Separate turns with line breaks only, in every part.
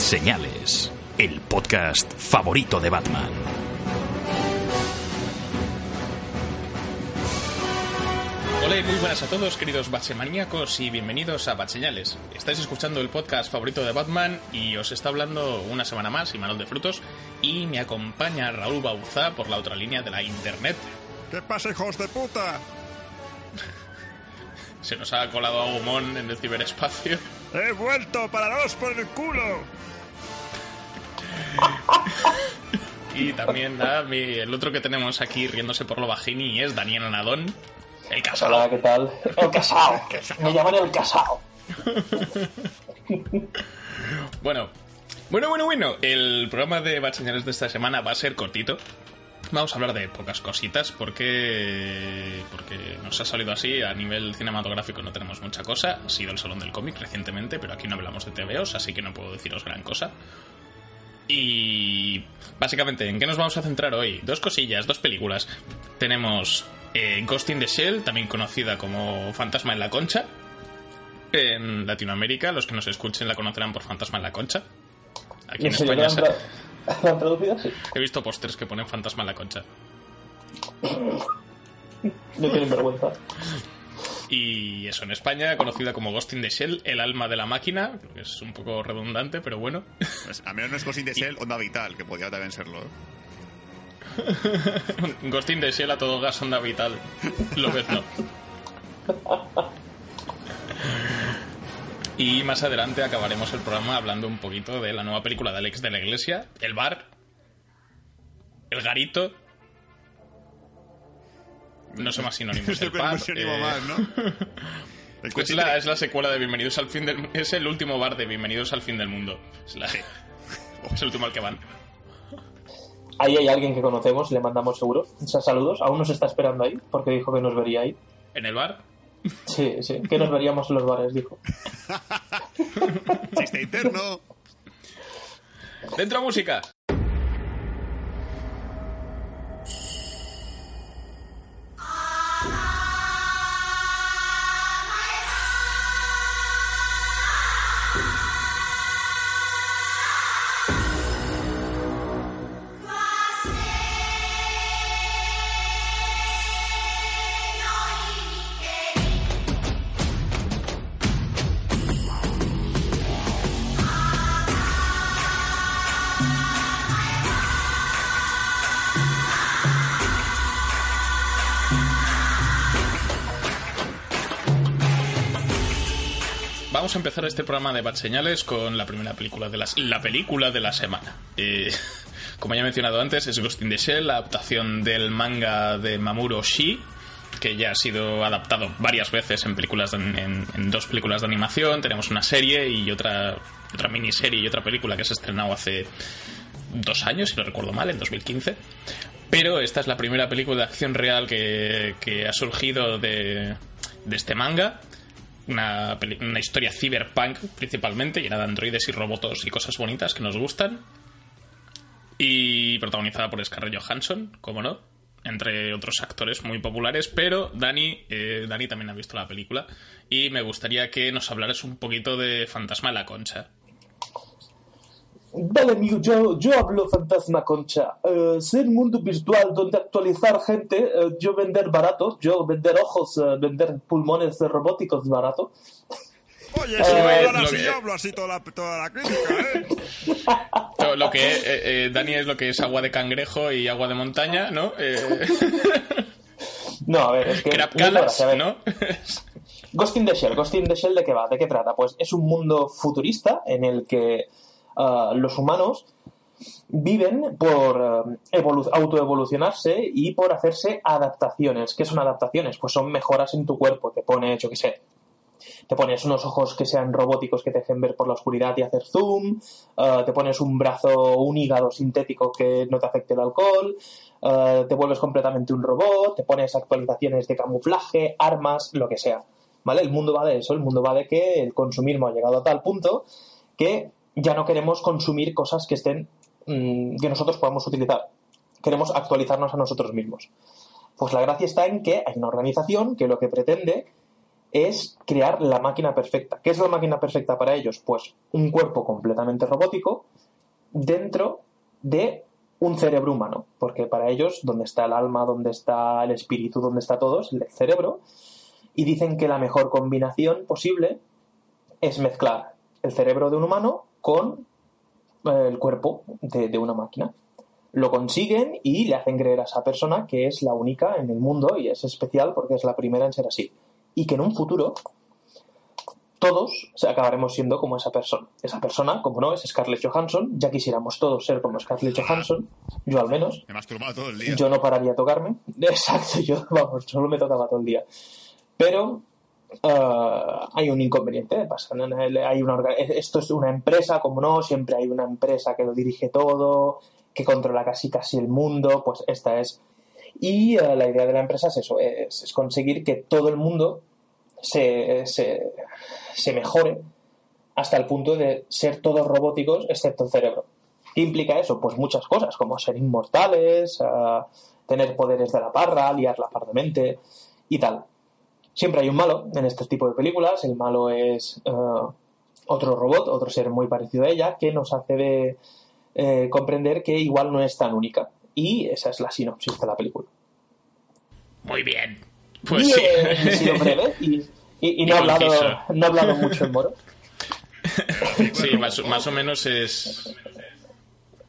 Señales, el podcast favorito de Batman.
Hola y muy buenas a todos, queridos Batsemaníacos, y bienvenidos a Batseñales. Estáis escuchando el podcast favorito de Batman y os está hablando una semana más, Imanol de Frutos, y me acompaña Raúl Bauzá por la otra línea de la internet.
¿Qué pasa, hijos de puta?
Se nos ha colado a Gumón en el ciberespacio.
¡He vuelto para daros por el culo!
Y también mi- el otro que tenemos aquí riéndose por lo bajini es Daniel Anadón, el casado.
Hola, ¿qué tal? El casao. Me llaman el casao.
Bueno, bueno, bueno, bueno. El programa de Batseñales de esta semana va a ser cortito. Vamos a hablar de pocas cositas porque porque nos ha salido así a nivel cinematográfico no tenemos mucha cosa. Ha sido el salón del cómic recientemente, pero aquí no hablamos de TVOs, así que no puedo deciros gran cosa. Y básicamente, ¿en qué nos vamos a centrar hoy? Dos cosillas, dos películas. Tenemos eh, Ghost in the Shell, también conocida como Fantasma en la Concha. En Latinoamérica, los que nos escuchen la conocerán por Fantasma en la Concha. Aquí en
¿En serio
España se-
tra- la han traducido? Sí.
he visto pósters que ponen Fantasma en la Concha.
No tienen vergüenza.
Y eso, en España, conocida como Ghost in the Shell, el alma de la máquina, creo que es un poco redundante, pero bueno.
Pues, a menos no es Ghost in the Shell, Onda Vital, que podría también serlo. ¿eh?
Ghost in the Shell a todo gas onda vital. Lo ves, no. Y más adelante acabaremos el programa hablando un poquito de la nueva película de Alex de la Iglesia, El Bar, El Garito. No sé más sinónimos. El
el
pub,
sinónimo
eh,
más, ¿no? El
es la, es la secuela de Bienvenidos al fin del Es el último bar de Bienvenidos al fin del mundo. Es, la- es el último al que van.
Ahí hay alguien que conocemos, le mandamos seguro. O sea, saludos. Aún nos está esperando ahí, porque dijo que nos vería ahí.
En el bar.
Sí, sí, que nos veríamos en los bares, dijo.
chiste interno.
¡Dentro música! Vamos a empezar este programa de Bad Señales con la primera película de la película de la semana. Eh, como ya he mencionado antes, es Ghost in the Shell, la adaptación del manga de Mamoru Oshii, que ya ha sido adaptado varias veces en películas de- en, dos películas de animación. Tenemos una serie y otra otra miniserie y otra película que se ha estrenado hace dos años, si no recuerdo mal, en 2015. Pero esta es la primera película de acción real que, ha surgido de este manga. Una, una historia cyberpunk principalmente, llena de androides y robots y cosas bonitas que nos gustan. Y protagonizada por Scarlett Johansson, como no, entre otros actores muy populares. Pero Dani, eh, Dani también ha visto la película y me gustaría que nos hablaras un poquito de Fantasma de la Concha.
Vale, amigo, yo, yo hablo fantasma concha. Eh, ser mundo virtual donde actualizar gente, eh, yo vender barato, yo vender ojos, eh, vender pulmones robóticos barato.
Oye, si no hablan así,
que-
yo hablo así toda la, toda la crítica, ¿eh?
Lo, lo que eh, eh, Dani es lo que es agua de cangrejo y agua de montaña, ¿no? Eh,
No, a ver, es que...
crab calas. ¿no?
Ghost in the Shell, Ghost in the Shell, ¿de qué va? ¿De qué trata? Pues es un mundo futurista en el que ah, los humanos viven por eh, evolu- autoevolucionarse y por hacerse adaptaciones. ¿Qué son adaptaciones? Pues son mejoras en tu cuerpo. Te pone, yo qué sé, te pones unos ojos que sean robóticos que te dejen ver por la oscuridad y hacer zoom, eh, te pones un brazo, un hígado sintético que no te afecte el alcohol, eh, te vuelves completamente un robot, te pones actualizaciones de camuflaje, armas, lo que sea. ¿Vale? El mundo va de eso, el mundo va de que el consumismo ha llegado a tal punto que ya no queremos consumir cosas que estén mm, que nosotros podamos utilizar. Queremos actualizarnos a nosotros mismos. Pues la gracia está en que hay una organización que lo que pretende es crear la máquina perfecta. ¿Qué es la máquina perfecta para ellos? Pues un cuerpo completamente robótico dentro de un cerebro humano, porque para ellos, donde está el alma, donde está el espíritu, donde está todo, es el cerebro, y dicen que la mejor combinación posible es mezclar el cerebro de un humano con eh, el cuerpo de, de una máquina. Lo consiguen y le hacen creer a esa persona que es la única en el mundo y es especial porque es la primera en ser así. Y que en un futuro todos acabaremos siendo como esa persona. Esa persona, como no, es Scarlett Johansson. Ya quisiéramos todos ser como Scarlett Johansson, yo al menos.
Me masturbaba todo el día.
Yo no pararía a tocarme. Exacto, yo, vamos, solo me tocaba todo el día. Pero eh, hay un inconveniente. Pasa, hay una, orga- esto es una empresa, como no, siempre hay una empresa que lo dirige todo, que controla casi casi el mundo. Pues esta es. Y eh, la idea de la empresa es eso: es, conseguir que todo el mundo se, se, mejore hasta el punto de ser todos robóticos excepto el cerebro. ¿Qué implica eso? Pues muchas cosas, como ser inmortales, eh, tener poderes de la parra, liarla pardemente y tal. Siempre hay un malo en este tipo de películas. El malo es eh, otro robot, otro ser muy parecido a ella, que nos hace de, eh, comprender que igual no es tan única. Y esa es la sinopsis de la película.
Muy bien. Pues
y
sí.
eh, he sido breve y, y- y no, he hablado, no he hablado mucho en moro.
Sí, más, más o menos es.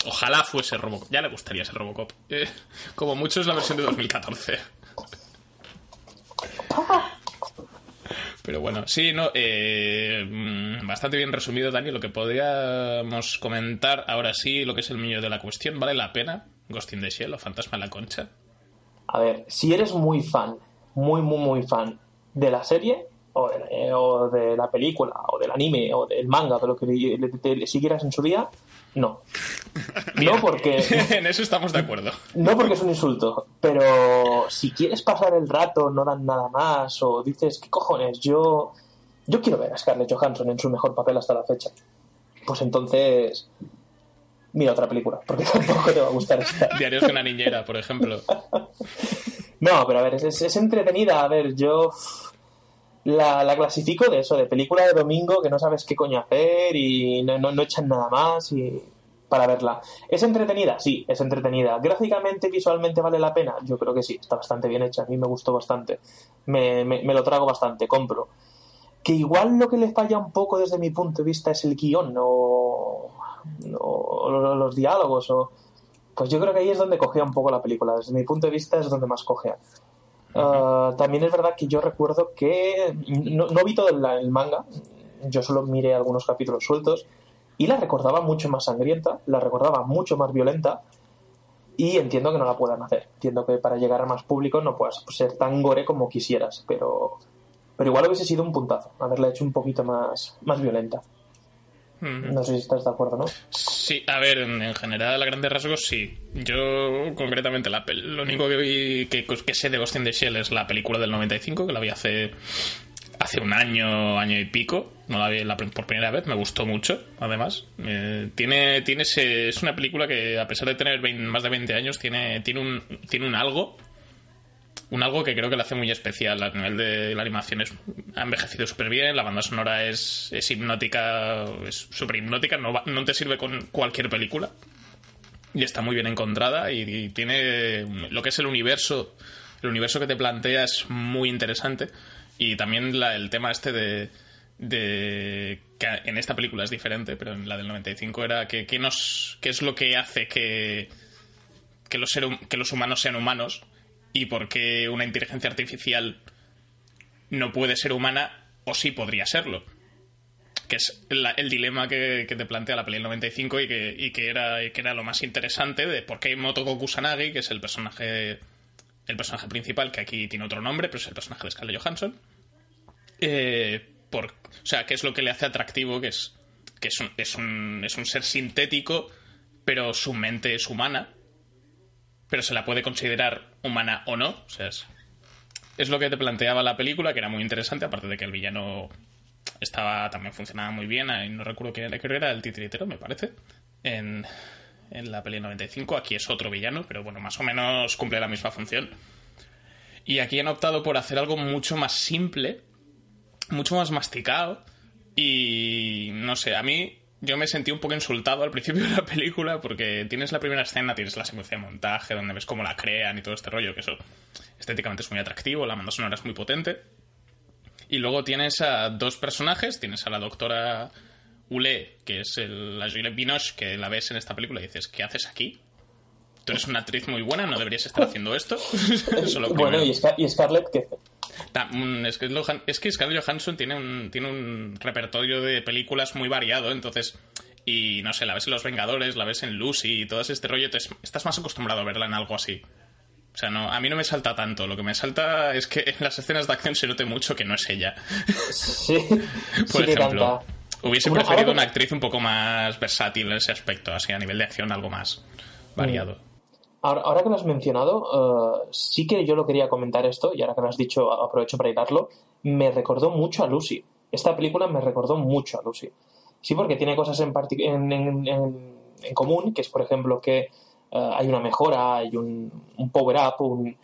Ojalá fuese Robocop. Ya le gustaría ser Robocop. Eh, como mucho es la versión de 2014. Pero bueno, sí, no, eh, mm, bastante bien resumido, Dani. Lo que podríamos comentar ahora sí, lo que es el meollo de la cuestión, ¿vale la pena? Ghost in the Shell o Fantasma en la Concha.
A ver, si eres muy fan, muy, muy, muy fan de la serie, o de, eh, o de la película, o del anime, o del manga, de lo que le, le- le siguieras en su día, no. No porque,
en eso estamos de acuerdo.
no porque es un insulto, pero si quieres pasar el rato, no dan nada más, o dices, ¿qué cojones? Yo, yo quiero ver a Scarlett Johansson en su mejor papel hasta la fecha. Pues entonces, mira otra película, porque tampoco te va a gustar esta.
Diarios de una niñera, por ejemplo.
No, pero a ver, es, es- es entretenida. A ver, yo la, la clasifico de eso, de película de domingo que no sabes qué coño hacer y no, no, echan nada más y para verla. ¿Es entretenida? Sí, es entretenida. ¿Gráficamente, visualmente vale la pena? Yo creo que sí, está bastante bien hecha. A mí me gustó bastante. Me, me- me lo trago bastante, compro. Que igual lo que le falla un poco desde mi punto de vista es el guion o, o lo- los diálogos o... Pues yo creo que ahí es donde cogea un poco la película. Desde mi punto de vista es donde más cogea. Ah, también es verdad que yo recuerdo que no, no vi todo el, el manga, yo solo miré algunos capítulos sueltos y la recordaba mucho más sangrienta, la recordaba mucho más violenta y entiendo que no la puedan hacer. Entiendo que para llegar a más público no puedas ser tan gore como quisieras, pero, pero igual hubiese sido un puntazo haberla hecho un poquito más, más violenta. No sé si estás de acuerdo, ¿no?
Sí, a ver, en, en general, a grandes rasgos, sí. Yo, concretamente, la lo único que vi, que, que sé de Ghost in the Shell es la película del 95, que la vi hace, hace un año, año y pico. No la vi la por primera vez, me gustó mucho, además. Eh, tiene, tiene ese- es una película que, a pesar de tener 20 más de 20 años, tiene, tiene, un, tiene un algo un algo que creo que le hace muy especial a nivel de la animación. Es ha envejecido súper bien la banda sonora es, es hipnótica es súper hipnótica no, no te sirve con cualquier película. Y está muy bien encontrada y, tiene lo que es el universo el universo que te plantea es muy interesante. Y también el tema este de de que en esta película es diferente pero en la del 95 era que, que nos qué es lo que hace que que los, que los humanos sean humanos y por qué una inteligencia artificial no puede ser humana o sí podría serlo. Que es el dilema que, que te plantea la peli del 95 y que, y que era, y que era lo más interesante de por qué Motoko Kusanagi, que es el personaje el personaje principal, que aquí tiene otro nombre, pero es el personaje de Scarlett Johansson, eh, por, o sea, qué es lo que le hace atractivo, que es que es un, es un, es un ser sintético, pero su mente es humana, pero se la puede considerar humana o no, o sea, es, es lo que te planteaba la película, que era muy interesante, aparte de que el villano estaba también funcionaba muy bien, no recuerdo quién era el titiritero, me parece, en, en la peli 95, aquí es otro villano, pero bueno, más o menos cumple la misma función. Y aquí han optado por hacer algo mucho más simple, mucho más masticado. Y no sé, a mí yo me sentí un poco insultado al principio de la película porque tienes la primera escena, tienes la secuencia de montaje donde ves cómo la crean y todo este rollo, que eso estéticamente es muy atractivo, la banda sonora es muy potente. Y luego tienes a dos personajes, tienes a la doctora Ule, que es el, la Juliette Binoche, que la ves en esta película y dices, ¿qué haces aquí? Tú eres una actriz muy buena, no deberías estar haciendo esto. Eso
Bueno, y, Scar- y Scarlett, que
Ta- mm, Es que, Lohan- es que Scarlett Johansson tiene un, tiene un repertorio de películas muy variado, entonces. Y no sé, la ves en Los Vengadores, la ves en Lucy y todo este rollo, te- estás más acostumbrado a verla en algo así. O sea, no, a mí no me salta tanto. Lo que me salta es que en las escenas de acción se note mucho que no es ella.
sí,
Por
sí
ejemplo, hubiese preferido una actriz un poco más versátil en ese aspecto, así a nivel de acción algo más variado.
Ahora, ahora que lo has mencionado, eh, sí que yo lo quería comentar esto, y ahora que lo has dicho, aprovecho para hilarlo, me recordó mucho a Lucy. Esta película me recordó mucho a Lucy. Sí, porque tiene cosas en, en, en- en- común, que es, por ejemplo, que eh, hay una mejora, hay un, un power-up, un-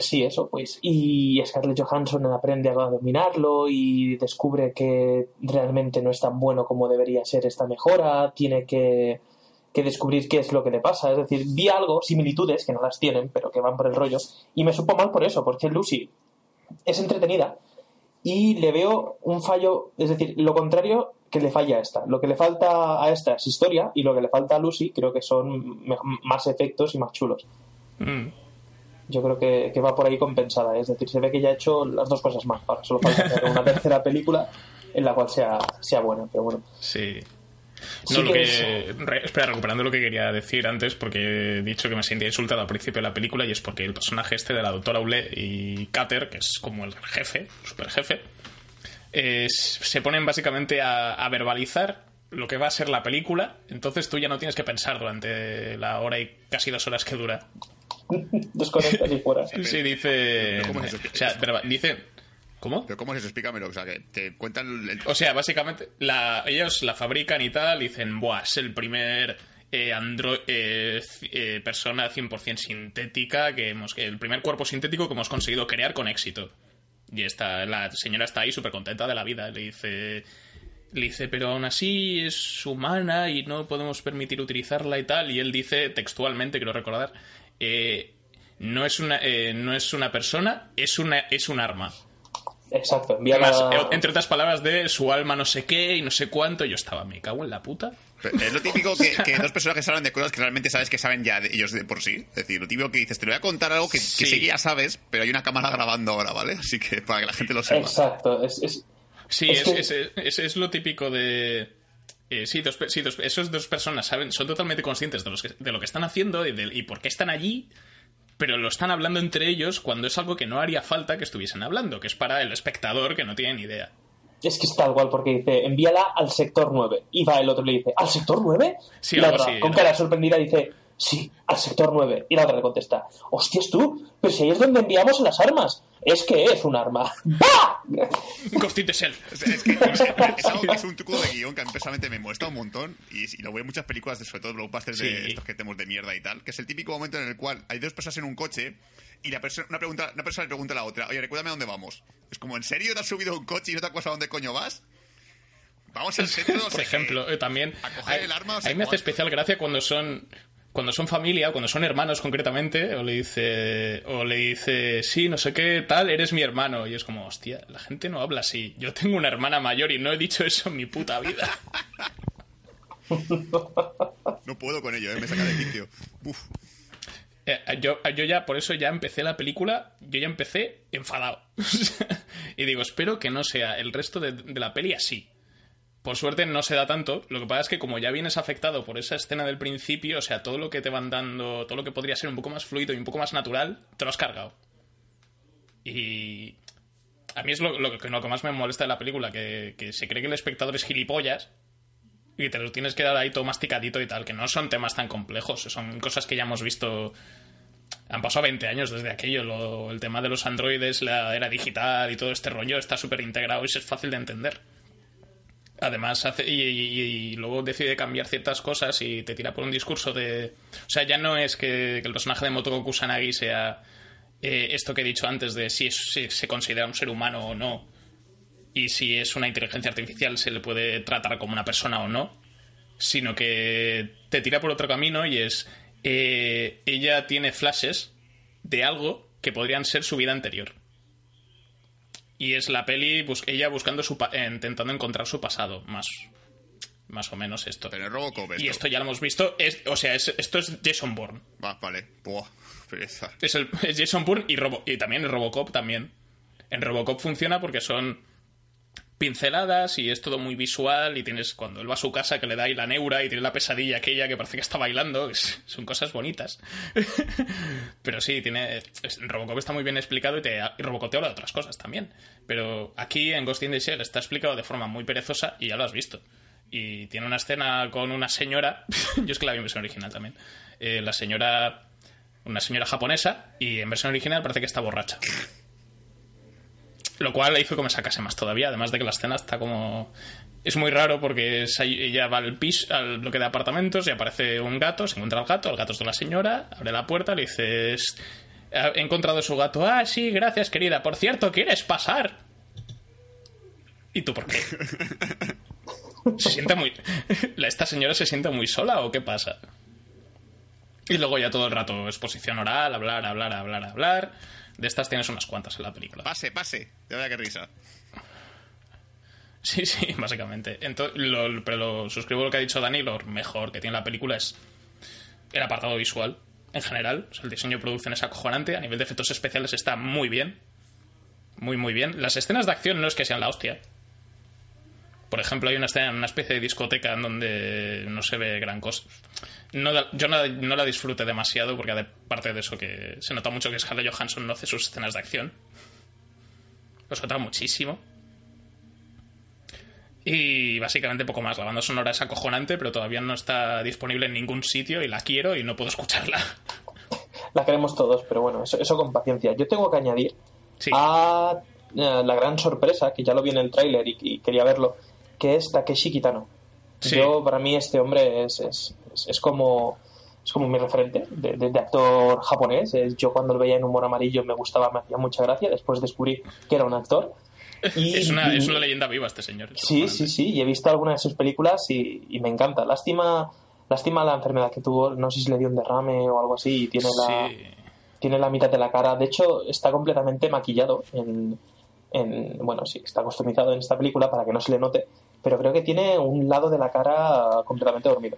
Sí, eso, pues. Y Scarlett Johansson aprende a dominarlo y descubre que realmente no es tan bueno como debería ser esta mejora, tiene que que descubrir qué es lo que le pasa. Es decir, vi algo, similitudes, que no las tienen, pero que van por el rollo, y me supo mal por eso, porque Lucy es entretenida y le veo un fallo, es decir, lo contrario que le falla a esta. Lo que le falta a esta es historia y lo que le falta a Lucy creo que son más efectos y más chulos.
Mm.
Yo creo que, que va por ahí compensada. Es decir, se ve que ya ha hecho las dos cosas más. Solo falta hacer una tercera película en la cual sea, sea buena. Pero bueno,
Sí.
Sí
No, lo
que
que. re- espera, recuperando lo que quería decir antes, porque he dicho que me sentía insultado al principio de la película, y es porque el personaje este de la doctora Ule y Cater, que es como el jefe, super jefe, se ponen básicamente a, a verbalizar lo que va a ser la película, entonces tú ya no tienes que pensar durante la hora y casi dos horas que dura.
desconectas y fuera.
Sí, dice.
pero ¿cómo es eso?
O sea, dice. ¿Cómo?
Pero ¿cómo es eso? Explícamelo. O sea, que te cuentan el...
O sea, básicamente, la, ellos la fabrican y tal, y dicen, Buah, es el primer eh, andro eh, eh, persona 100% sintética, que hemos, el primer cuerpo sintético que hemos conseguido crear con éxito. Y esta, la señora está ahí súper contenta de la vida. Le dice, le dice, pero aún así es humana y no podemos permitir utilizarla y tal. Y él dice textualmente, quiero recordar, eh, no, es una, eh, no es una persona, es, una, es un arma.
Exacto, envía
Además,
la-
eh, entre otras palabras de su alma no sé qué y no sé cuánto, yo estaba, me cago en la puta.
Es lo típico que, que dos personajes hablan de cosas que realmente sabes que saben ya de ellos de por sí. Es decir, lo típico que dices, te voy a contar algo que, que
Sí.
sé que ya sabes, pero hay una cámara grabando ahora, ¿vale? Así que para que la gente lo sepa.
Exacto, es, es-
Sí,
Es
es,
que-
es- es- es lo típico de... eh, sí, dos, pe- sí dos, esos dos personas saben, son totalmente conscientes de, los que- de lo que están haciendo y, de- y por qué están allí, pero lo están hablando entre ellos cuando es algo que no haría falta que estuviesen hablando, que es para el espectador que no tiene ni idea.
es que es tal cual, porque dice, envíala al sector 9. Y va el otro y le dice, ¿al sector 9?
Sí,
y la otra, con
¿no?
cara sorprendida, dice, sí, al sector 9. Y la otra le contesta, hostias tú, pero si ahí es donde enviamos las armas. Es que es un arma. ¡Bah!
Ghost in the Shell.
Es, es que es, es algo que es un truco de guion que a mí personalmente me molesta un montón y, y lo veo en muchas películas, de, sobre todo blockbusters de
Sí.
estos que tenemos de mierda y tal, que es el típico momento en el cual hay dos personas en un coche y la persona, una, pregunta, una persona le pregunta a la otra, oye, recuérdame a dónde vamos. Es como, ¿en serio te has subido a un coche y no te acuerdas a dónde coño vas? Vamos al centro,
Por ejemplo, eh, también
A coger
a-
el arma, o
a
sea,
mí me hace especial gracia cuando son cuando son familia, cuando son hermanos concretamente, o le dice o le dice, "Sí, no sé qué, tal, eres mi hermano." Y es como, "Hostia, la gente no habla así. Yo tengo una hermana mayor y no he dicho eso en mi puta vida."
No puedo con ello, ¿eh? me saca de quicio.
Eh, yo, yo ya, por eso ya empecé la película, yo ya empecé enfadado. y digo, espero que no sea el resto de, de la peli así. Por suerte no se da tanto. Lo que pasa es que como ya vienes afectado por esa escena del principio, o sea, todo lo que te van dando, todo lo que podría ser un poco más fluido y un poco más natural, te lo has cargado. Y... A mí es lo, lo lo que más me molesta de la película, que, se cree que el espectador es gilipollas y te lo tienes que dar ahí todo masticadito y tal, que no son temas tan complejos, son cosas que ya hemos visto. Han pasado 20 años desde aquello, lo- el tema de los androides, la era digital y todo este rollo está súper integrado y es fácil de entender. Además, hace, y, luego decide cambiar ciertas cosas y te tira por un discurso de. O sea, ya no es que, el personaje de Motoko Kusanagi sea eh, esto que he dicho antes de si se considera un ser humano o no, y si es una inteligencia artificial se le puede tratar como una persona o no, sino que te tira por otro camino y es. eh, ella tiene flashes de algo que podrían ser su vida anterior. Y es la peli, bus- ella buscando su pa- eh, intentando encontrar su pasado, más, más o menos esto.
Pero Robocop esto.
Y esto ya lo hemos visto, es, o sea, es- esto es Jason Bourne.
Va, vale. Buah, pereza.
Es, el, es Jason Bourne y, Robo- y también es Robocop también. En Robocop funciona porque son pinceladas y es todo muy visual y tienes cuando él va a su casa que le da ahí la neura y tiene la pesadilla aquella que parece que está bailando, es- son cosas bonitas. Pero sí, tiene Robocop está muy bien explicado y, te, y Robocop te habla de otras cosas también. Pero aquí en Ghost in the Shell está explicado de forma muy perezosa y ya lo has visto. Y tiene una escena con una señora, yo es que la vi en versión original también, Eh, la señora, una señora japonesa y en versión original parece que está borracha. Lo cual hizo que me sacase más todavía, además de que la escena está como... Es muy raro porque es ella va al piso, al bloque de apartamentos y aparece un gato, se encuentra el gato, el gato es de la señora, abre la puerta, le dices... He encontrado su gato. Ah, sí, gracias, querida. Por cierto, ¿quieres pasar? ¿Y tú por qué? ¿Se siente muy... ¿la- ¿Esta señora se siente muy sola o qué pasa? Y luego ya todo el rato exposición oral, hablar, hablar, hablar, hablar. De estas tienes unas cuantas en la película.
Pase, pase. De verdad que risa.
Sí, sí, básicamente. Ento- lo- pero lo, suscribo lo que ha dicho Dani, lo mejor que tiene la película es el apartado visual en general. O sea, el diseño de producción es acojonante, a nivel de efectos especiales está muy bien. Muy, muy bien. Las escenas de acción no es que sean la hostia. Por ejemplo, hay una escena en una especie de discoteca en donde no se ve gran cosa. No, yo no, no la disfruté demasiado porque aparte de eso que se nota mucho que Scarlett Johansson no hace sus escenas de acción. Lo nota muchísimo. Y básicamente poco más. La banda sonora es acojonante, pero todavía no está disponible en ningún sitio y la quiero y no puedo escucharla.
La queremos todos, pero bueno, eso, eso con paciencia. Yo tengo que añadir
Sí.
a eh, la gran sorpresa, que ya lo vi en el tráiler y, y quería verlo, que es Takeshi Kitano.
Sí.
Yo, para mí, este hombre es, es, es- es como es como mi referente de, de- de actor japonés. Yo cuando lo veía en Humor Amarillo me gustaba, me hacía mucha gracia. Después descubrí que era un actor. Y,
Es una,
y-
es una leyenda viva este señor.
Sí, sí, sí, y he visto algunas de sus películas y, y me encanta. Lástima, lástima la enfermedad que tuvo, no sé si le dio un derrame o algo así, y tiene la,
Sí.
tiene la mitad de la cara. De hecho, está completamente maquillado en, en- bueno, sí, está customizado en esta película para que no se le note, pero creo que tiene un lado de la cara completamente dormido.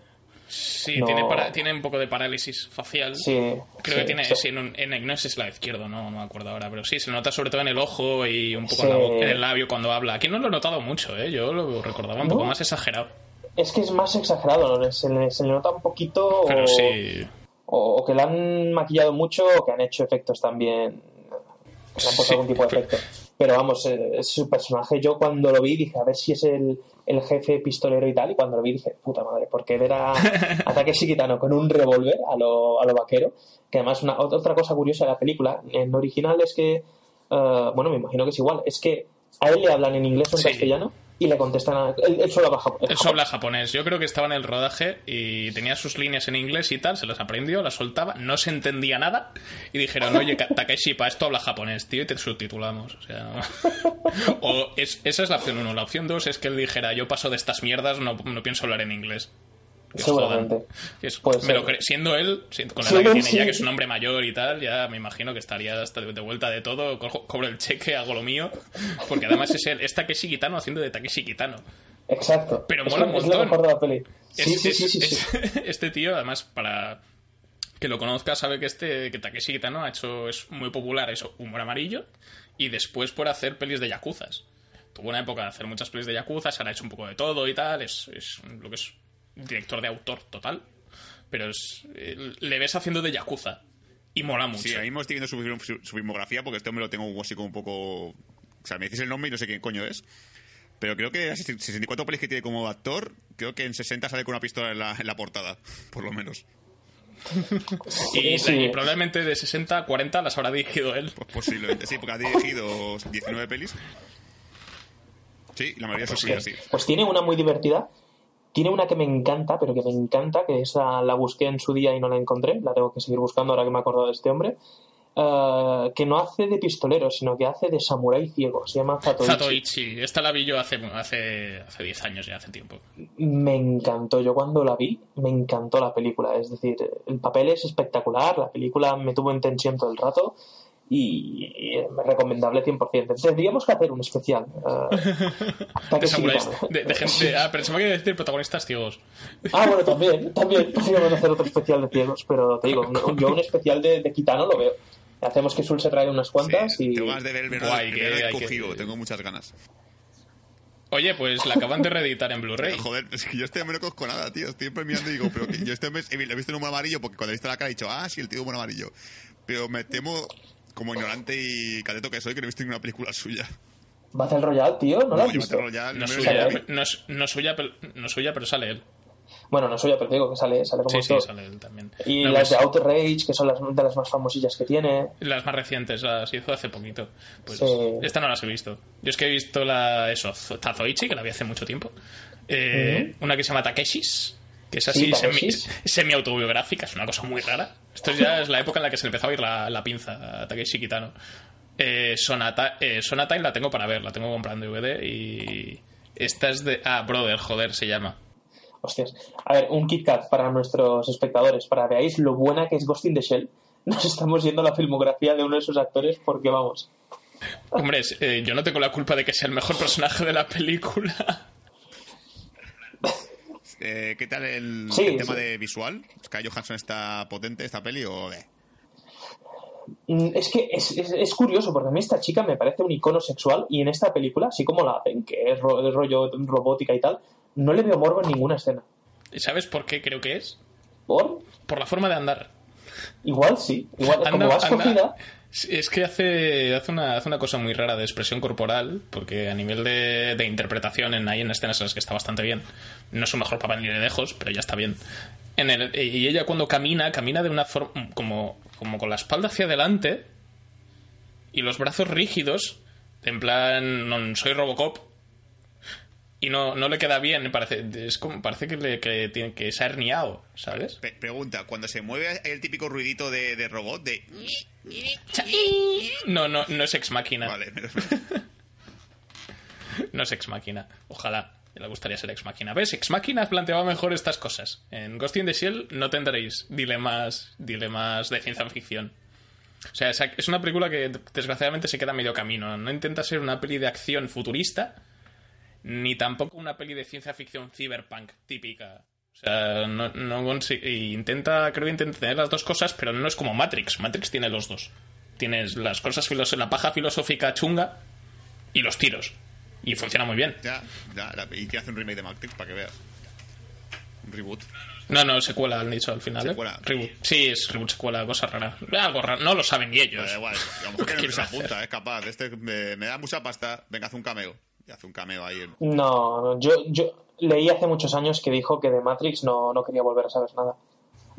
Sí,
No.
tiene, para- tiene un poco de parálisis facial.
Sí,
Creo
sí,
que tiene,
sí.
sí, en, un- en- no es la izquierdo, no, no me acuerdo ahora, pero sí, se nota sobre todo en el ojo y un poco en, la boca- en el labio cuando habla. Aquí no lo he notado mucho, ¿eh? yo lo recordaba un poco más exagerado.
Es que es más exagerado, ¿no? se, le, se le nota un poquito
Pero
o,
sí,
o- o que le han maquillado mucho o que han hecho efectos también, que le han puesto algún tipo de efecto. Pero vamos, eh, es su personaje, yo cuando lo vi dije, a ver si es el, el jefe pistolero y tal, y cuando lo vi dije, puta madre, porque ver a, a Takeshi Kitano con un revólver a lo, a lo vaquero, que además una, ot- otra cosa curiosa de la película, en original es que, eh, bueno, me imagino que es igual, es que a él le hablan en inglés o en
Sí.
castellano y le contestan a... Él, solo habla japonés.
Él solo habla japonés. Yo creo que estaba en el rodaje y tenía sus líneas en inglés y tal, se las aprendió, las soltaba, no se entendía nada y dijeron, oye, Takeshi, para esto habla japonés, tío, y te subtitulamos. O, sea, o es- esa es la opción uno. La opción dos es que él dijera, yo paso de estas mierdas, no, no pienso hablar en inglés.
Seguramente.
es- me lo siendo él, con la edad que tiene ya, que es un hombre mayor y tal, ya me imagino que estaría hasta de, vuelta de todo, co- cobro el cheque, hago lo mío, porque además es él, es Takeshi Kitano haciendo de Takeshi Kitano.
Exacto.
Pero mola un
es lo
montón.
mejor de la peli. Sí, sí,
es-
sí, sí,
es-
sí.
Este tío, además, para que lo conozca, sabe que este que Takeshi Kitano ha hecho es muy popular eso, humor amarillo y después por hacer pelis de yakuzas. Tuvo una época de hacer muchas pelis de yakuzas, ahora ha hecho un poco de todo y tal, es, es lo que es director de autor total, pero es, eh, le ves haciendo de yakuza y mola mucho.
Sí, ahora mismo estoy viendo su, su- su filmografía porque este hombre lo tengo así como un poco O sea, me dices el nombre y no sé quién coño es. Pero creo que las 64 pelis que tiene como actor, creo que en 60 sale con una pistola en la, en la portada, por lo menos.
Y,
Sí.
y probablemente de 60 a 40 las habrá dirigido él.
Pues posiblemente sí, porque ha dirigido 19 pelis. Sí, la mayoría son suyas, sí.
Pues tiene una muy divertida. Tiene una que me encanta, pero que me encanta, que esa la busqué en su día y no la encontré. La tengo que seguir buscando ahora que me he acordado de este hombre. Eh, que no hace de pistolero, sino que hace de samurái ciego. Se llama Zatoichi.
Zatoichi. Esta la vi yo hace, hace, hace 10 años ya, hace tiempo.
Me encantó. Yo cuando la vi, me encantó la película. Es decir, el papel es espectacular, la película me tuvo en tensión todo el rato y, recomendable 100%. Tendríamos que hacer un especial. eh,
De samuráis. De, de gente. Ah, pensaba que decir protagonistas ciegos.
Ah, bueno, también, también podríamos hacer otro especial de ciegos, pero te digo, un- yo un especial de, de Kitano lo veo. Hacemos que Sul se traiga unas cuantas
Sí,
y...
Tengo de ver el verano,
Guay,
el
que
verano
que-
escogido, tengo muchas ganas.
Oye, pues la acaban de reeditar en Blu-ray.
Joder, es que yo este hombre no conozco nada, tío. Estoy siempre mirando y digo, pero que yo este lo he visto en un amarillo porque cuando he visto la cara he dicho, ah, sí, el tío es un amarillo. Pero me temo, como ignorante y cateto que soy, que no he visto ninguna película suya.
Battle Royale, tío, ¿no lo has
yo
visto?
Royale,
No suya, no es, no es suya, pero, no es suya, pero sale él.
Bueno, no soy yo, pero te digo que sale, sale como
Sí, sí, sale él también.
Y
No,
las
pues,
de Outrage, que son las de las más famosillas que tiene.
las más recientes las hizo hace poquito. Pues
Sí.
esta no las he visto. Yo es que he visto la eso, Tazoichi, que la vi hace mucho tiempo. Eh, Una que se llama Takeshis, que es así
Sí,
semi,
Takeshis.
semi-autobiográfica, es una cosa muy rara. Esto ya es la época en la que se le empezaba a ir la, la pinza a Takeshi Kitano. Eh, Sonata, eh, Sonatine la tengo para ver, la tengo comprando en DVD y... Esta es de... Ah, Brother, joder, se llama.
Hostias. A ver, un Kit Kat para nuestros espectadores, para veáis lo buena que es Ghost in the Shell. Nos estamos yendo a la filmografía de uno de sus actores porque, vamos,
Hombre, eh, yo no tengo la culpa de que sea el mejor personaje de la película.
Eh, ¿Qué tal el,
Sí,
el tema
sí.
de visual? ¿Sky Johansson está potente esta peli o qué?
Mm, Es que es, es- es curioso, porque a mí esta chica me parece un icono sexual y en esta película, así como la hacen, que es ro- de rollo robótica y tal, no le veo morbo en ninguna escena.
¿Y ¿Sabes por qué creo que es?
¿Por?
Por la forma de andar.
Igual sí. Igual, como vas
anda-
cogida,
Es que hace, hace, una, hace una cosa muy rara de expresión corporal, porque a nivel de, de interpretación en, hay en escenas en las que está bastante bien. No es su mejor papel ni de lejos, pero ya está bien. Y ella cuando camina, camina de una forma como, como con la espalda hacia adelante y los brazos rígidos, en plan, no, soy Robocop. Y no, no le queda bien, parece, es como, parece que, le, que, tiene, que se ha herniado, ¿sabes?
Pregunta, cuando se mueve hay el típico ruidito de, de robot de...
No, no, no es ex máquina.
Vale, menos-
No es ex máquina. Ojalá. Le gustaría ser ex máquina. ¿Ves? Ex máquina planteaba mejor estas cosas. En Ghost in the Shell no tendréis dilemas, dilemas de ciencia ficción. O sea, es- es una película que desgraciadamente se queda a medio camino. No intenta ser una peli de acción futurista, ni tampoco una peli de ciencia ficción cyberpunk típica. O sea, no, no consi- y intenta, creo que intenta tener las dos cosas, pero no es como Matrix. Matrix tiene los dos. Tienes las cosas, la paja filosófica chunga y los tiros. Y funciona muy bien.
ya, ya, y que hace un remake de Matrix para que veas. Un reboot.
No, no, secuela han dicho al final. ¿eh?
Secuela.
Reboot. Sí, es reboot, secuela, cosa rara. Algo raro. No lo saben ni ellos.
Da igual, a lo mejor que no
¿Qué
se apunta, es capaz. Este me, me da mucha pasta, venga, hace un cameo. Y hace un cameo ahí. en-
no, no, yo, yo leí hace muchos años que dijo que de Matrix no, no quería volver a saber nada.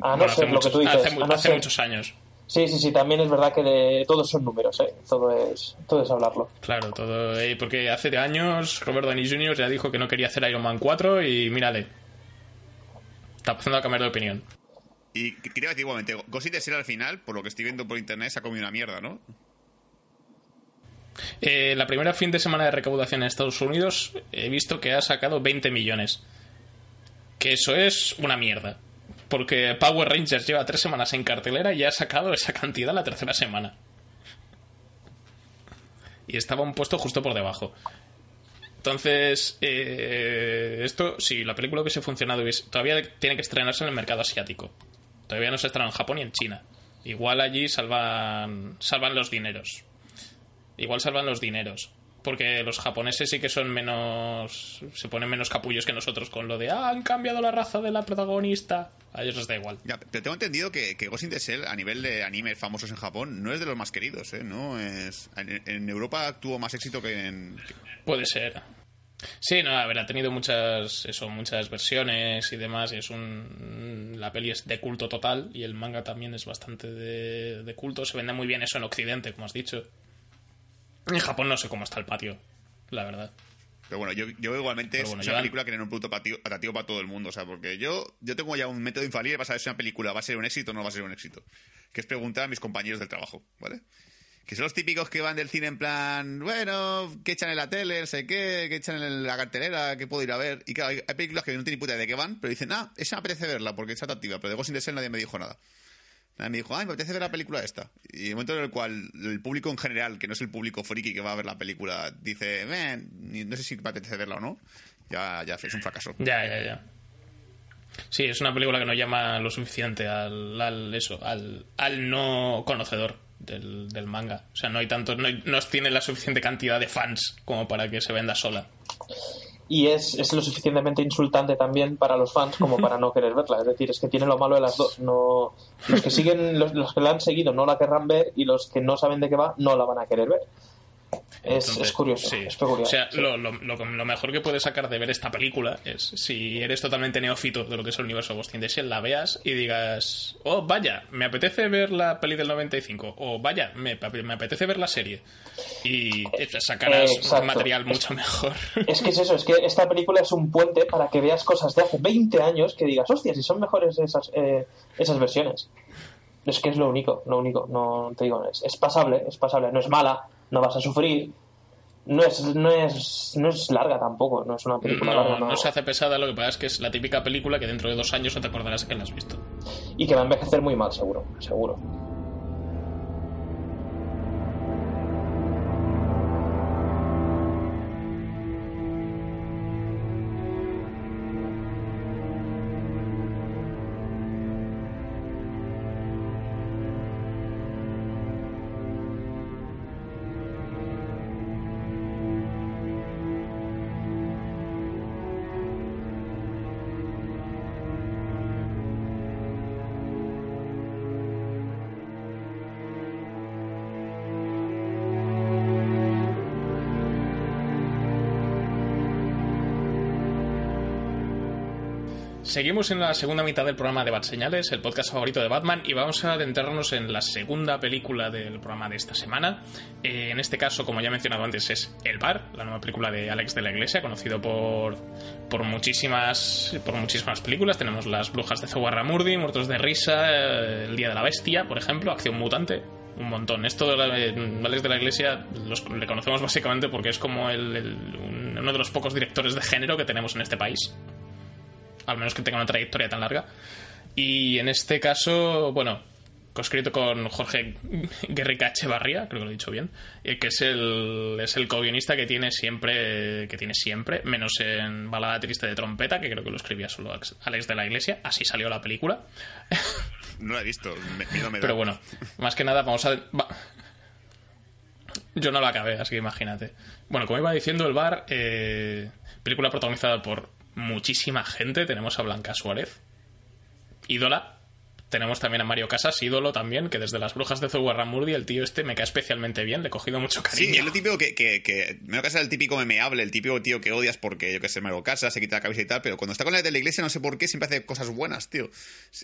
A no
Bueno,
ser
hace
lo que tú
muchos-
dices.
hace
a no
hace
ser-
muchos años.
Sí, sí, sí, también es verdad que de- todos son números, ¿eh? Todo es, todo es hablarlo.
Claro, todo. eh, porque hace años Robert Downey Jr. ya dijo que no quería hacer Iron Man 4 y mírale. Está empezando a cambiar de opinión.
Y que- quería decir igualmente, Ghost in the Shell al final, por lo que estoy viendo por internet, se ha comido una mierda, ¿no?
Eh, la primera fin de semana de recaudación en Estados Unidos he visto que ha sacado 20 millones. Que eso es una mierda. Porque Power Rangers lleva tres semanas en cartelera y ha sacado esa cantidad la tercera semana. Y estaba un puesto justo por debajo. Entonces, eh, esto, si la película hubiese funcionado, todavía tiene que estrenarse en el mercado asiático. Todavía no se estrena en Japón ni en China. Igual allí salvan, salvan los dineros. Igual salvan los dineros. Porque los japoneses sí que son menos. se ponen menos capullos que nosotros con lo de. Ah, han cambiado la raza de la protagonista. A ellos les da igual.
Ya, pero tengo entendido que, que Ghost in the Shell, a nivel de animes famosos en Japón, no es de los más queridos, ¿eh? No es... En, en Europa tuvo más éxito que en...
Puede ser. Sí, no, a ver, ha tenido muchas, eso, muchas versiones y demás, y es un... La peli es de culto total, y el manga también es bastante de, de culto. Se vende muy bien eso en Occidente, como has dicho. En Japón no sé cómo está el patio, la verdad.
Pero bueno, yo, yo igualmente
bueno,
es
ya-
una película que tiene un producto patio- atractivo para todo el mundo, o sea, porque yo, yo tengo ya un método infalible para saber si una película va a ser un éxito o no va a ser un éxito, que es preguntar a mis compañeros del trabajo, ¿vale? Que son los típicos que van del cine en plan, bueno, que echan en la tele, no sé qué, que echan en la cartelera, que puedo ir a ver. Y claro, hay, hay películas que no tienen ni puta idea de qué van, pero dicen, ah, esa me apetece verla porque es atractiva, pero de Ghost in the Shell nadie me dijo nada. Me dijo, ay, me apetece ver la película esta. Y el momento en el cual el público en general, que no es el público friki que va a ver la película, dice, "Men, ni- no sé si me apetece verla o no, ya, ya es un fracaso.
Ya, ya, ya. Sí, es una película que no llama lo suficiente al, al eso, al, al no conocedor del, del manga. O sea, no hay tanto, no, no tiene la suficiente cantidad de fans como para que se venda sola.
Y es, es lo suficientemente insultante también para los fans como para no querer verla. Es decir, es que tiene lo malo de las dos. No, los que siguen, los, los que la han seguido no la querrán ver y los que no saben de qué va no la van a querer ver. Es,
Entonces,
es curioso,
sí.
es peculiar.
O sea,
sí.
lo, lo- mejor que puedes sacar de ver esta película es si eres totalmente neófito de lo que es el universo Ghost in the Shell, la veas y digas, oh, vaya, me apetece ver la peli del 95, o vaya, me, me apetece ver la serie. Y eh, sacarás
Exacto.
material mucho mejor.
Es que es eso, es que esta película es un puente para que veas cosas de hace 20 años que digas, hostia, si son mejores esas, eh, esas versiones. Es que es lo único, lo único, no te digo, es, es pasable, es pasable, no es mala, no vas a sufrir, no es, no es, no es larga tampoco, no es una película
No,
larga, no.
no se hace pesada, lo que pasa es que es la típica película que dentro de dos años no te acordarás que la has visto.
Y que va a envejecer muy mal, seguro, seguro.
Seguimos en la segunda mitad del programa de Bat Señales, el podcast favorito de Batman, y vamos a adentrarnos en la segunda película del programa de esta semana. Eh, en este caso, como ya he mencionado antes, es El Bar, la nueva película de Alex de la Iglesia, conocido por, por, muchísimas, por muchísimas películas. Tenemos Las Brujas de Zugarramurdi, Muertos de Risa, eh, El Día de la Bestia, por ejemplo, Acción Mutante, un montón. Esto de Alex de la Iglesia los- le conocemos básicamente porque es como uno de los pocos directores de género que tenemos en este país al menos que tenga una trayectoria tan larga. Y en este caso, bueno, escrito con Jorge Guerrica Echevarría, creo que lo he dicho bien, eh, que es el, es el co-guionista que tiene siempre, que tiene siempre, menos en Balada Triste de Trompeta, que creo que lo escribía solo Alex de la Iglesia, así salió la película.
No la he visto, me, miedo me da.
Pero bueno, más que nada vamos a... va- Yo no la acabé, así que imagínate. Bueno, como iba diciendo, El Bar, eh, película protagonizada por muchísima gente. Tenemos a Blanca Suárez, ídola. Tenemos también a Mario Casas, ídolo también, que desde las brujas de Zugarramurdi el tío este me cae especialmente bien, le he cogido mucho cariño.
Sí, es lo típico que, que, que Mario Casas es el típico memeable, el típico tío que odias porque, yo que sé, Mario Casas se quita la cabeza y tal, pero cuando está con la de la iglesia no sé por qué siempre hace cosas buenas, tío.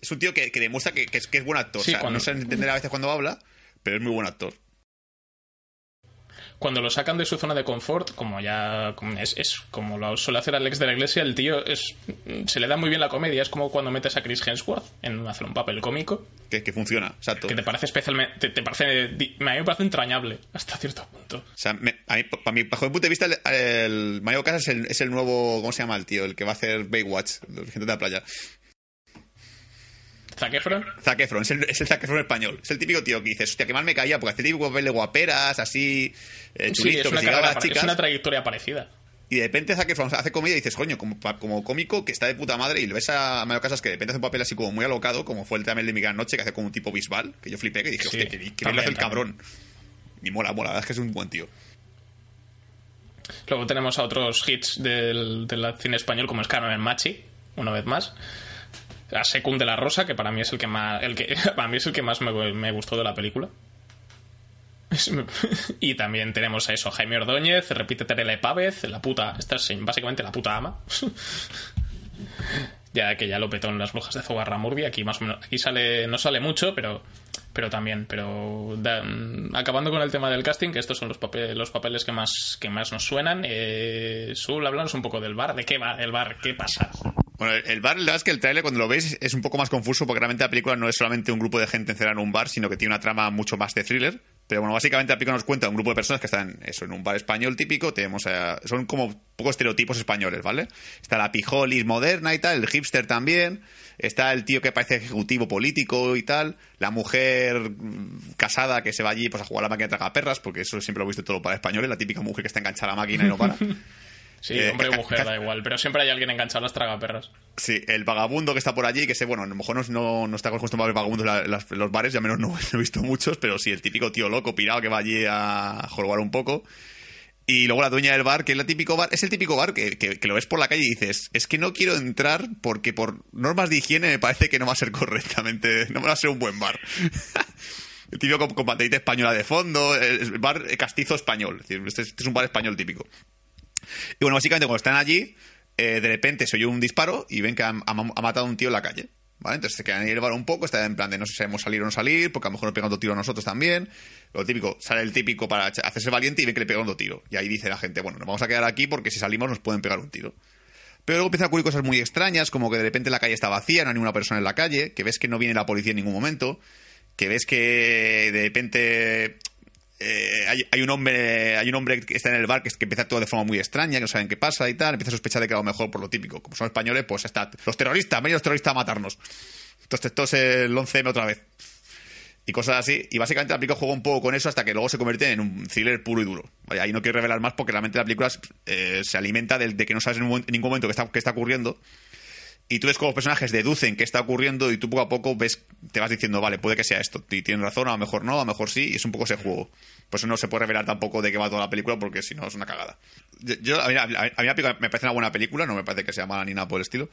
Es un tío que, que demuestra que, que es, que es buen actor.
Sí,
o sea,
cuando-
no sé entender a veces cuando habla, pero es muy buen actor.
Cuando lo sacan de su zona de confort, como ya es, es como lo suele hacer Alex de la Iglesia, el tío es se le da muy bien la comedia. Es como cuando metes a Chris Hemsworth en hacer un papel cómico,
Que, que funciona, exacto.
que te parece especialmente. Te, te parece, a mí me parece entrañable hasta cierto punto.
O sea, me- a mí, para mí, bajo mi punto de vista, el, el Mario Casas es el, es el nuevo, ¿cómo se llama el tío? El que va a hacer Baywatch, los gente de la playa.
Zac Efron,
Zac Efron, es el, es el Zac Efron español. Es el típico tío que dices, hostia, que mal me caía, porque hace el típico papel de guaperas, así, eh,
sí,
chulito,
es una,
a las
pare- es
chicas.
una trayectoria parecida.
Y de repente Zac Efron hace comedia y dices, coño, como, como cómico que está de puta madre y le ves a Mario Casas que de repente hace un papel así como muy alocado, como fue el también de Mi Gran Noche, que hace como un tipo bisbal, que yo flipé, que dije,
Sí,
hostia, que, que
también,
hace el cabrón. Y mola, mola, la verdad es que es un buen tío.
Luego tenemos a otros hits del, del cine español, como es Carmen Machi, una vez más. A Secund de la Rosa, que para mí es el que más, el que, para mí es el que más me, me gustó de la película. Y también tenemos a eso, Jaime Ordóñez, repite Terela Pávez, la puta, esta es básicamente la puta ama. ya que ya lo petó en las brujas de Zogarramurdi, aquí más o menos, aquí sale, no sale mucho, pero pero también, pero acabando con el tema del casting, que estos son los, papeles, los papeles que más, que más nos suenan, eh, Sul, un poco del bar, ¿de qué va el bar? ¿Qué pasa?
Bueno, el bar, la verdad es que el trailer cuando lo veis es un poco más confuso porque realmente la película no es solamente un grupo de gente encerrada en un bar, sino que tiene una trama mucho más de thriller. Pero bueno, básicamente la película nos cuenta un grupo de personas que están eso, en un bar español típico. Tenemos son como pocos estereotipos españoles, ¿vale? Está la pijolis moderna y tal, el hipster también. Está el tío que parece ejecutivo político y tal. La mujer casada que se va allí pues, a jugar a la máquina de tragaperras, porque eso siempre lo he visto todo para españoles. La típica mujer que está enganchada a la máquina y no para.
Sí, eh, hombre o mujer, da igual, pero siempre hay alguien enganchado a las tragaperras.
Sí, el vagabundo que está por allí, que sé, bueno, a lo mejor no, no, está acostumbrado a ver vagabundos en los bares, ya menos no, he visto muchos, pero sí, el típico tío loco, pirado, que va allí a jorobar un poco. Y luego la dueña del bar, que es, la típico bar, es el típico bar que, que, lo ves por la calle y dices, es que no quiero entrar porque por normas de higiene me parece que no va a ser correctamente, no va a ser un buen bar. el típico con, con española de fondo, el bar castizo español, es decir, este, este es un bar español típico. Y bueno, básicamente cuando están allí, eh, de repente se oye un disparo y ven que ha, matado a un tío en la calle. ¿Vale? Entonces se quedan ahí el bar un poco, está en plan de no sabemos salir o no salir, porque a lo mejor nos pegan otro tiro a nosotros también. Lo típico, sale el típico para hacerse valiente y ven que le pegan otro tiro. Y ahí dice la gente, bueno, nos vamos a quedar aquí porque si salimos nos pueden pegar un tiro. Pero luego empiezan a ocurrir cosas muy extrañas, como que de repente la calle está vacía, no hay ninguna persona en la calle, que ves que no viene la policía en ningún momento, que ves que de repente eh, hay, un hombre hay un hombre que está en el bar que, que, empieza todo de forma muy extraña, que no saben qué pasa y tal, empieza a sospechar de que a lo mejor por lo típico, como son españoles, pues está los terroristas, ven los terroristas a matarnos. Entonces esto es el 11M otra vez. Y cosas así. Y básicamente la película juega un poco con eso hasta que luego se convierte en un thriller puro y duro. ahí no quiero revelar más porque realmente la película eh, se alimenta de, que no sabes en, ningún momento qué está, qué está ocurriendo y tú ves cómo los personajes deducen qué está ocurriendo y tú poco a poco ves, te vas diciendo, vale, puede que sea esto. Y tienes razón, a lo mejor no, a lo mejor sí, y es un poco ese juego. Por eso no se puede revelar tampoco de qué va toda la película, porque si no es una cagada. Yo, a, mí, me parece una buena película, no me parece que sea mala ni nada por el estilo.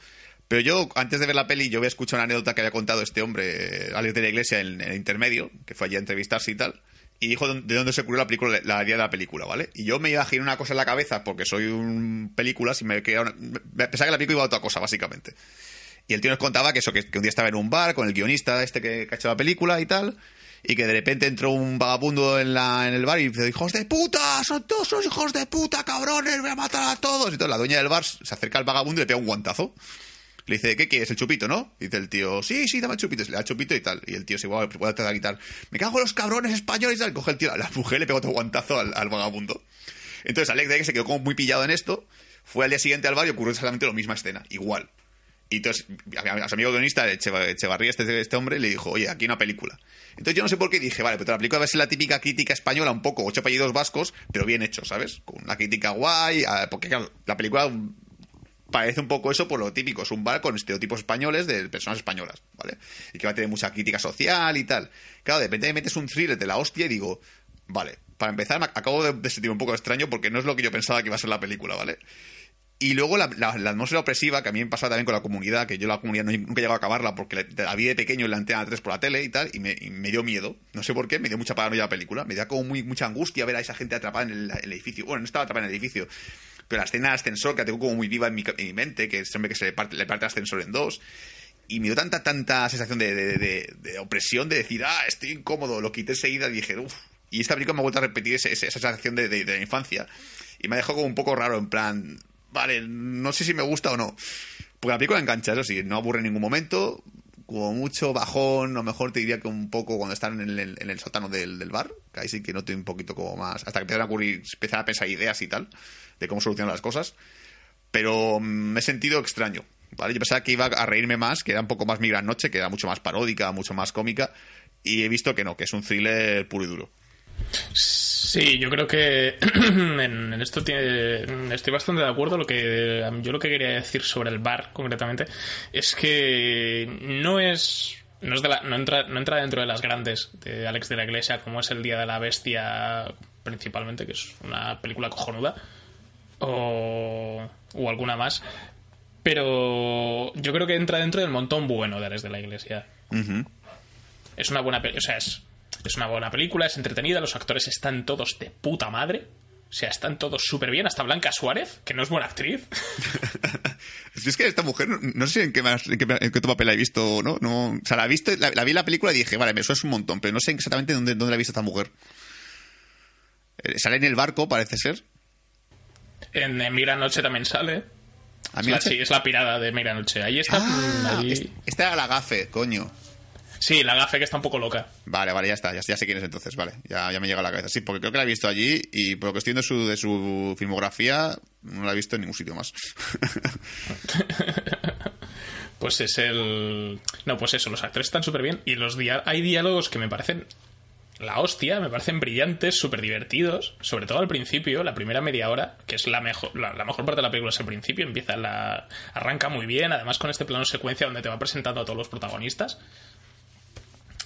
Pero yo, antes de ver la peli, yo había escuchado una anécdota que había contado este hombre, Alex de la Iglesia, en, el intermedio, que fue allí a entrevistarse y tal y dijo de dónde se ocurrió la película, la idea de la película, ¿vale? Y yo me iba a girar una cosa en la cabeza porque soy un película y me quedaba pensaba que la película iba a otra cosa, básicamente. Y el tío nos contaba que eso, que, un día estaba en un bar con el guionista este que, ha hecho la película y tal, y que de repente entró un vagabundo en, la, en el bar y dice, hijos de puta, son todos los hijos de puta, cabrones, voy a matar a todos. Y entonces la dueña del bar se acerca al vagabundo y le pega un guantazo. Le dice, ¿qué quieres? El chupito, ¿no? Y dice el tío, sí, sí, dame el chupito. le da el chupito y tal. Y el tío se igual, puede tratar de quitar. Me cago los cabrones españoles y tal. Coge el tío, la mujer le pega otro guantazo al, vagabundo. Entonces Alex de que se quedó como muy pillado en esto. Fue al día siguiente al bar y ocurrió exactamente la misma escena. Igual. Y entonces, a su amigo guionista, Echevarría, este, este hombre, le dijo, oye, aquí una película. Entonces yo no sé por qué dije, vale, pero la película va a ser la típica crítica española, un poco, ocho apellidos vascos, pero bien hecho, ¿sabes? Con una crítica guay, porque claro, la película parece un poco eso por lo típico, es un bar con estereotipos españoles de personas españolas, ¿vale? Y que va a tener mucha crítica social y tal. Claro, de repente me metes un thriller de la hostia y digo, vale, para empezar, acabo de, de sentir un poco extraño porque no es lo que yo pensaba que iba a ser la película, ¿vale? Y luego la, atmósfera opresiva, que a mí me pasaba también con la comunidad, que yo la comunidad nunca he llegado a acabarla porque la, vi de pequeño en la antena 3 por la tele y tal, y me, dio miedo. No sé por qué, me dio mucha paranoia la película. Me dio como muy, mucha angustia ver a esa gente atrapada en el, edificio. Bueno, no estaba atrapada en el edificio, pero la escena del ascensor, que la tengo como muy viva en mi, mente, que siempre que se le parte, le el ascensor en dos. Y me dio tanta, tanta sensación de, opresión, de decir, ah, estoy incómodo, lo quité enseguida y dije, uff. Y esta película me ha vuelto a repetir esa sensación de, la infancia. Y me ha dejado como un poco raro, en plan, vale, no sé si me gusta o no. Porque la película engancha, eso sí, no aburre en ningún momento. Como mucho bajón, o mejor te diría que un poco cuando están en el, sótano del, bar, que ahí sí que noté un poquito como más. Hasta que empiezan a ocurrir, empezar a pensar ideas y tal, de cómo solucionar las cosas. Pero mm, me he sentido extraño. ¿vale? Yo pensaba que iba a reírme más, que era un poco más mi gran noche, que era mucho más paródica, mucho más cómica. Y he visto que no, que es un thriller puro y duro.
Sí, yo creo que en, esto tiene, estoy bastante de acuerdo. Lo que yo lo que quería decir sobre el bar concretamente es que no es no, es de la, no, entra, no entra dentro de las grandes de Alex de la Iglesia como es el Día de la Bestia principalmente, que es una película cojonuda. o, o alguna más. Pero yo creo que entra dentro del montón bueno de Ares de la Iglesia. Es una buena pe- o sea, es, es una buena película, es entretenida, los actores están todos de puta madre. O sea, están todos súper bien, hasta Blanca Suárez, que no es buena actriz.
Es que esta mujer, no- sé en qué, más, en qué, en qué otro papel la he visto o no, no. O sea, la, visto, la, la vi en la película y dije, vale, me suena un montón, pero no sé exactamente dónde, dónde la he visto esta mujer. Eh, Sale en el barco, parece ser.
En, en Migra Noche también sale.
A
Es la, sí, es la pirada de Migra Noche. Ahí está.
Ah,
ahí-
es- esta era la gafe, coño.
Sí, la gafe que está un poco loca.
Vale, vale, ya está, ya, ya sé quién es entonces, vale, ya, ya me llega a la cabeza. Sí, porque creo que la he visto allí y por lo que estoy viendo de su, de su filmografía, no la he visto en ningún sitio más.
Pues es el. No, pues eso, los actores están súper bien. Y los dia- hay diálogos que me parecen. La hostia, me parecen brillantes, súper divertidos. Sobre todo al principio, la primera media hora, que es la mejor, la, la mejor parte de la película es el principio. Empieza la. Arranca muy bien, además con este plano secuencia donde te va presentando a todos los protagonistas.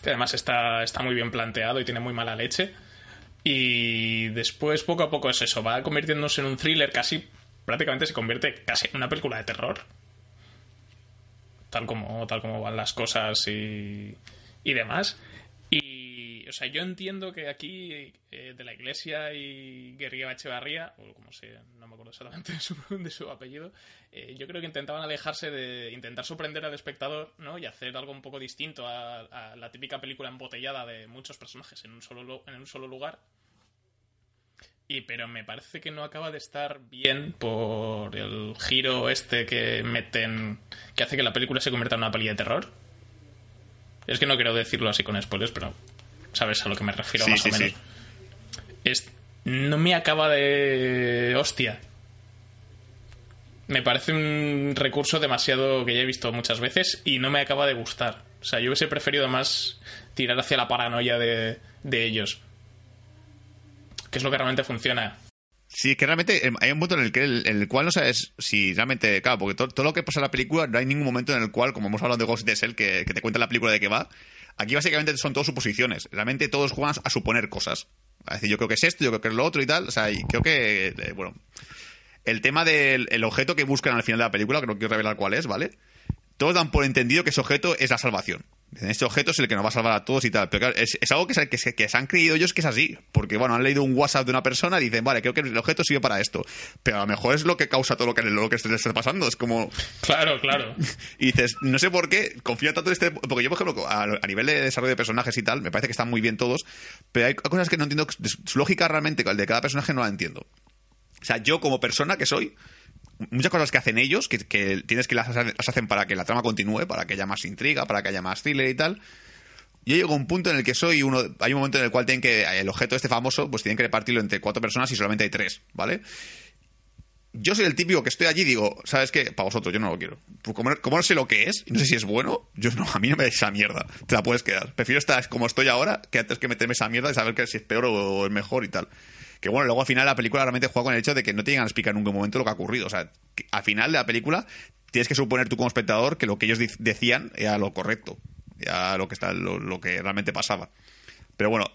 Que además está, está muy bien planteado y tiene muy mala leche. Y después, poco a poco, es eso. Va convirtiéndose en un thriller casi. Prácticamente se convierte casi en una película de terror tal como, tal como van las cosas y, y demás. Y, o sea, yo entiendo que aquí eh, de la Iglesia y Guerrilla Echevarría, o como se, no me acuerdo exactamente de su, apellido, eh, yo creo que intentaban alejarse de intentar sorprender al espectador, ¿no? Y hacer algo un poco distinto a, la típica película embotellada de muchos personajes en un solo, en un solo lugar. Y pero me parece que no acaba de estar bien por el giro este que meten que hace que la película se convierta en una peli de terror. Es que no quiero decirlo así con spoilers, pero sabes a lo que me refiero
Sí,
más
sí,
o menos.
sí.
Es, no me acaba de hostia. Me parece un recurso demasiado que ya he visto muchas veces y no me acaba de gustar. O sea, yo hubiese preferido más tirar hacia la paranoia de, de ellos. Que es lo que realmente funciona.
Sí, que realmente eh, hay un punto en el, que, en el cual no sabes si realmente. Claro, porque todo, lo que pasa en la película, no hay ningún momento en el cual, como hemos hablado de Ghost the Shell, que, que te cuenta la película de qué va. Aquí básicamente son todas suposiciones. Realmente todos juegan a suponer cosas. A decir, yo creo que es esto, yo creo que es lo otro y tal. O sea, y creo que. eh, bueno. El tema del el objeto que buscan al final de la película, que no quiero revelar cuál es, ¿vale? Todos dan por entendido que ese objeto es la salvación. Este objeto es el que nos va a salvar a todos y tal. Pero claro, es, es algo que se, que, se, que se han creído ellos que es así. Porque, bueno, han leído un WhatsApp de una persona y dicen, vale, creo que el objeto sirve para esto. Pero a lo mejor es lo que causa todo lo que, lo que les está pasando. Es como.
Claro, claro.
Y dices, no sé por qué confía tanto en este. Porque yo, por ejemplo, a, a nivel de desarrollo de personajes y tal, me parece que están muy bien todos. Pero hay cosas que no entiendo. Su lógica realmente, el de cada personaje, no la entiendo. O sea, yo como persona que soy, muchas cosas que hacen ellos, que, que tienes que las, hacen para que la trama continúe, para que haya más intriga, para que haya más thriller y tal. Yo llego a un punto en el que soy uno. Hay un momento en el cual tienen que. El objeto este famoso, pues tienen que repartirlo entre cuatro personas y solamente hay tres, ¿vale? Yo soy el típico que estoy allí y digo, ¿sabes qué? Para vosotros, yo no lo quiero. Pues como no sé lo que es, y no sé si es bueno, yo no, a mí no me da esa mierda. Te la puedes quedar. Prefiero estar como estoy ahora que antes que meterme esa mierda y saber que si es peor o es mejor y tal. Que bueno, luego al final la película realmente juega con el hecho de que no te llegan a explicar en ningún momento lo que ha ocurrido. O sea, al final de la película tienes que suponer tú como espectador que lo que ellos decían era lo correcto. Era lo que, está, lo, lo que realmente pasaba. Pero bueno,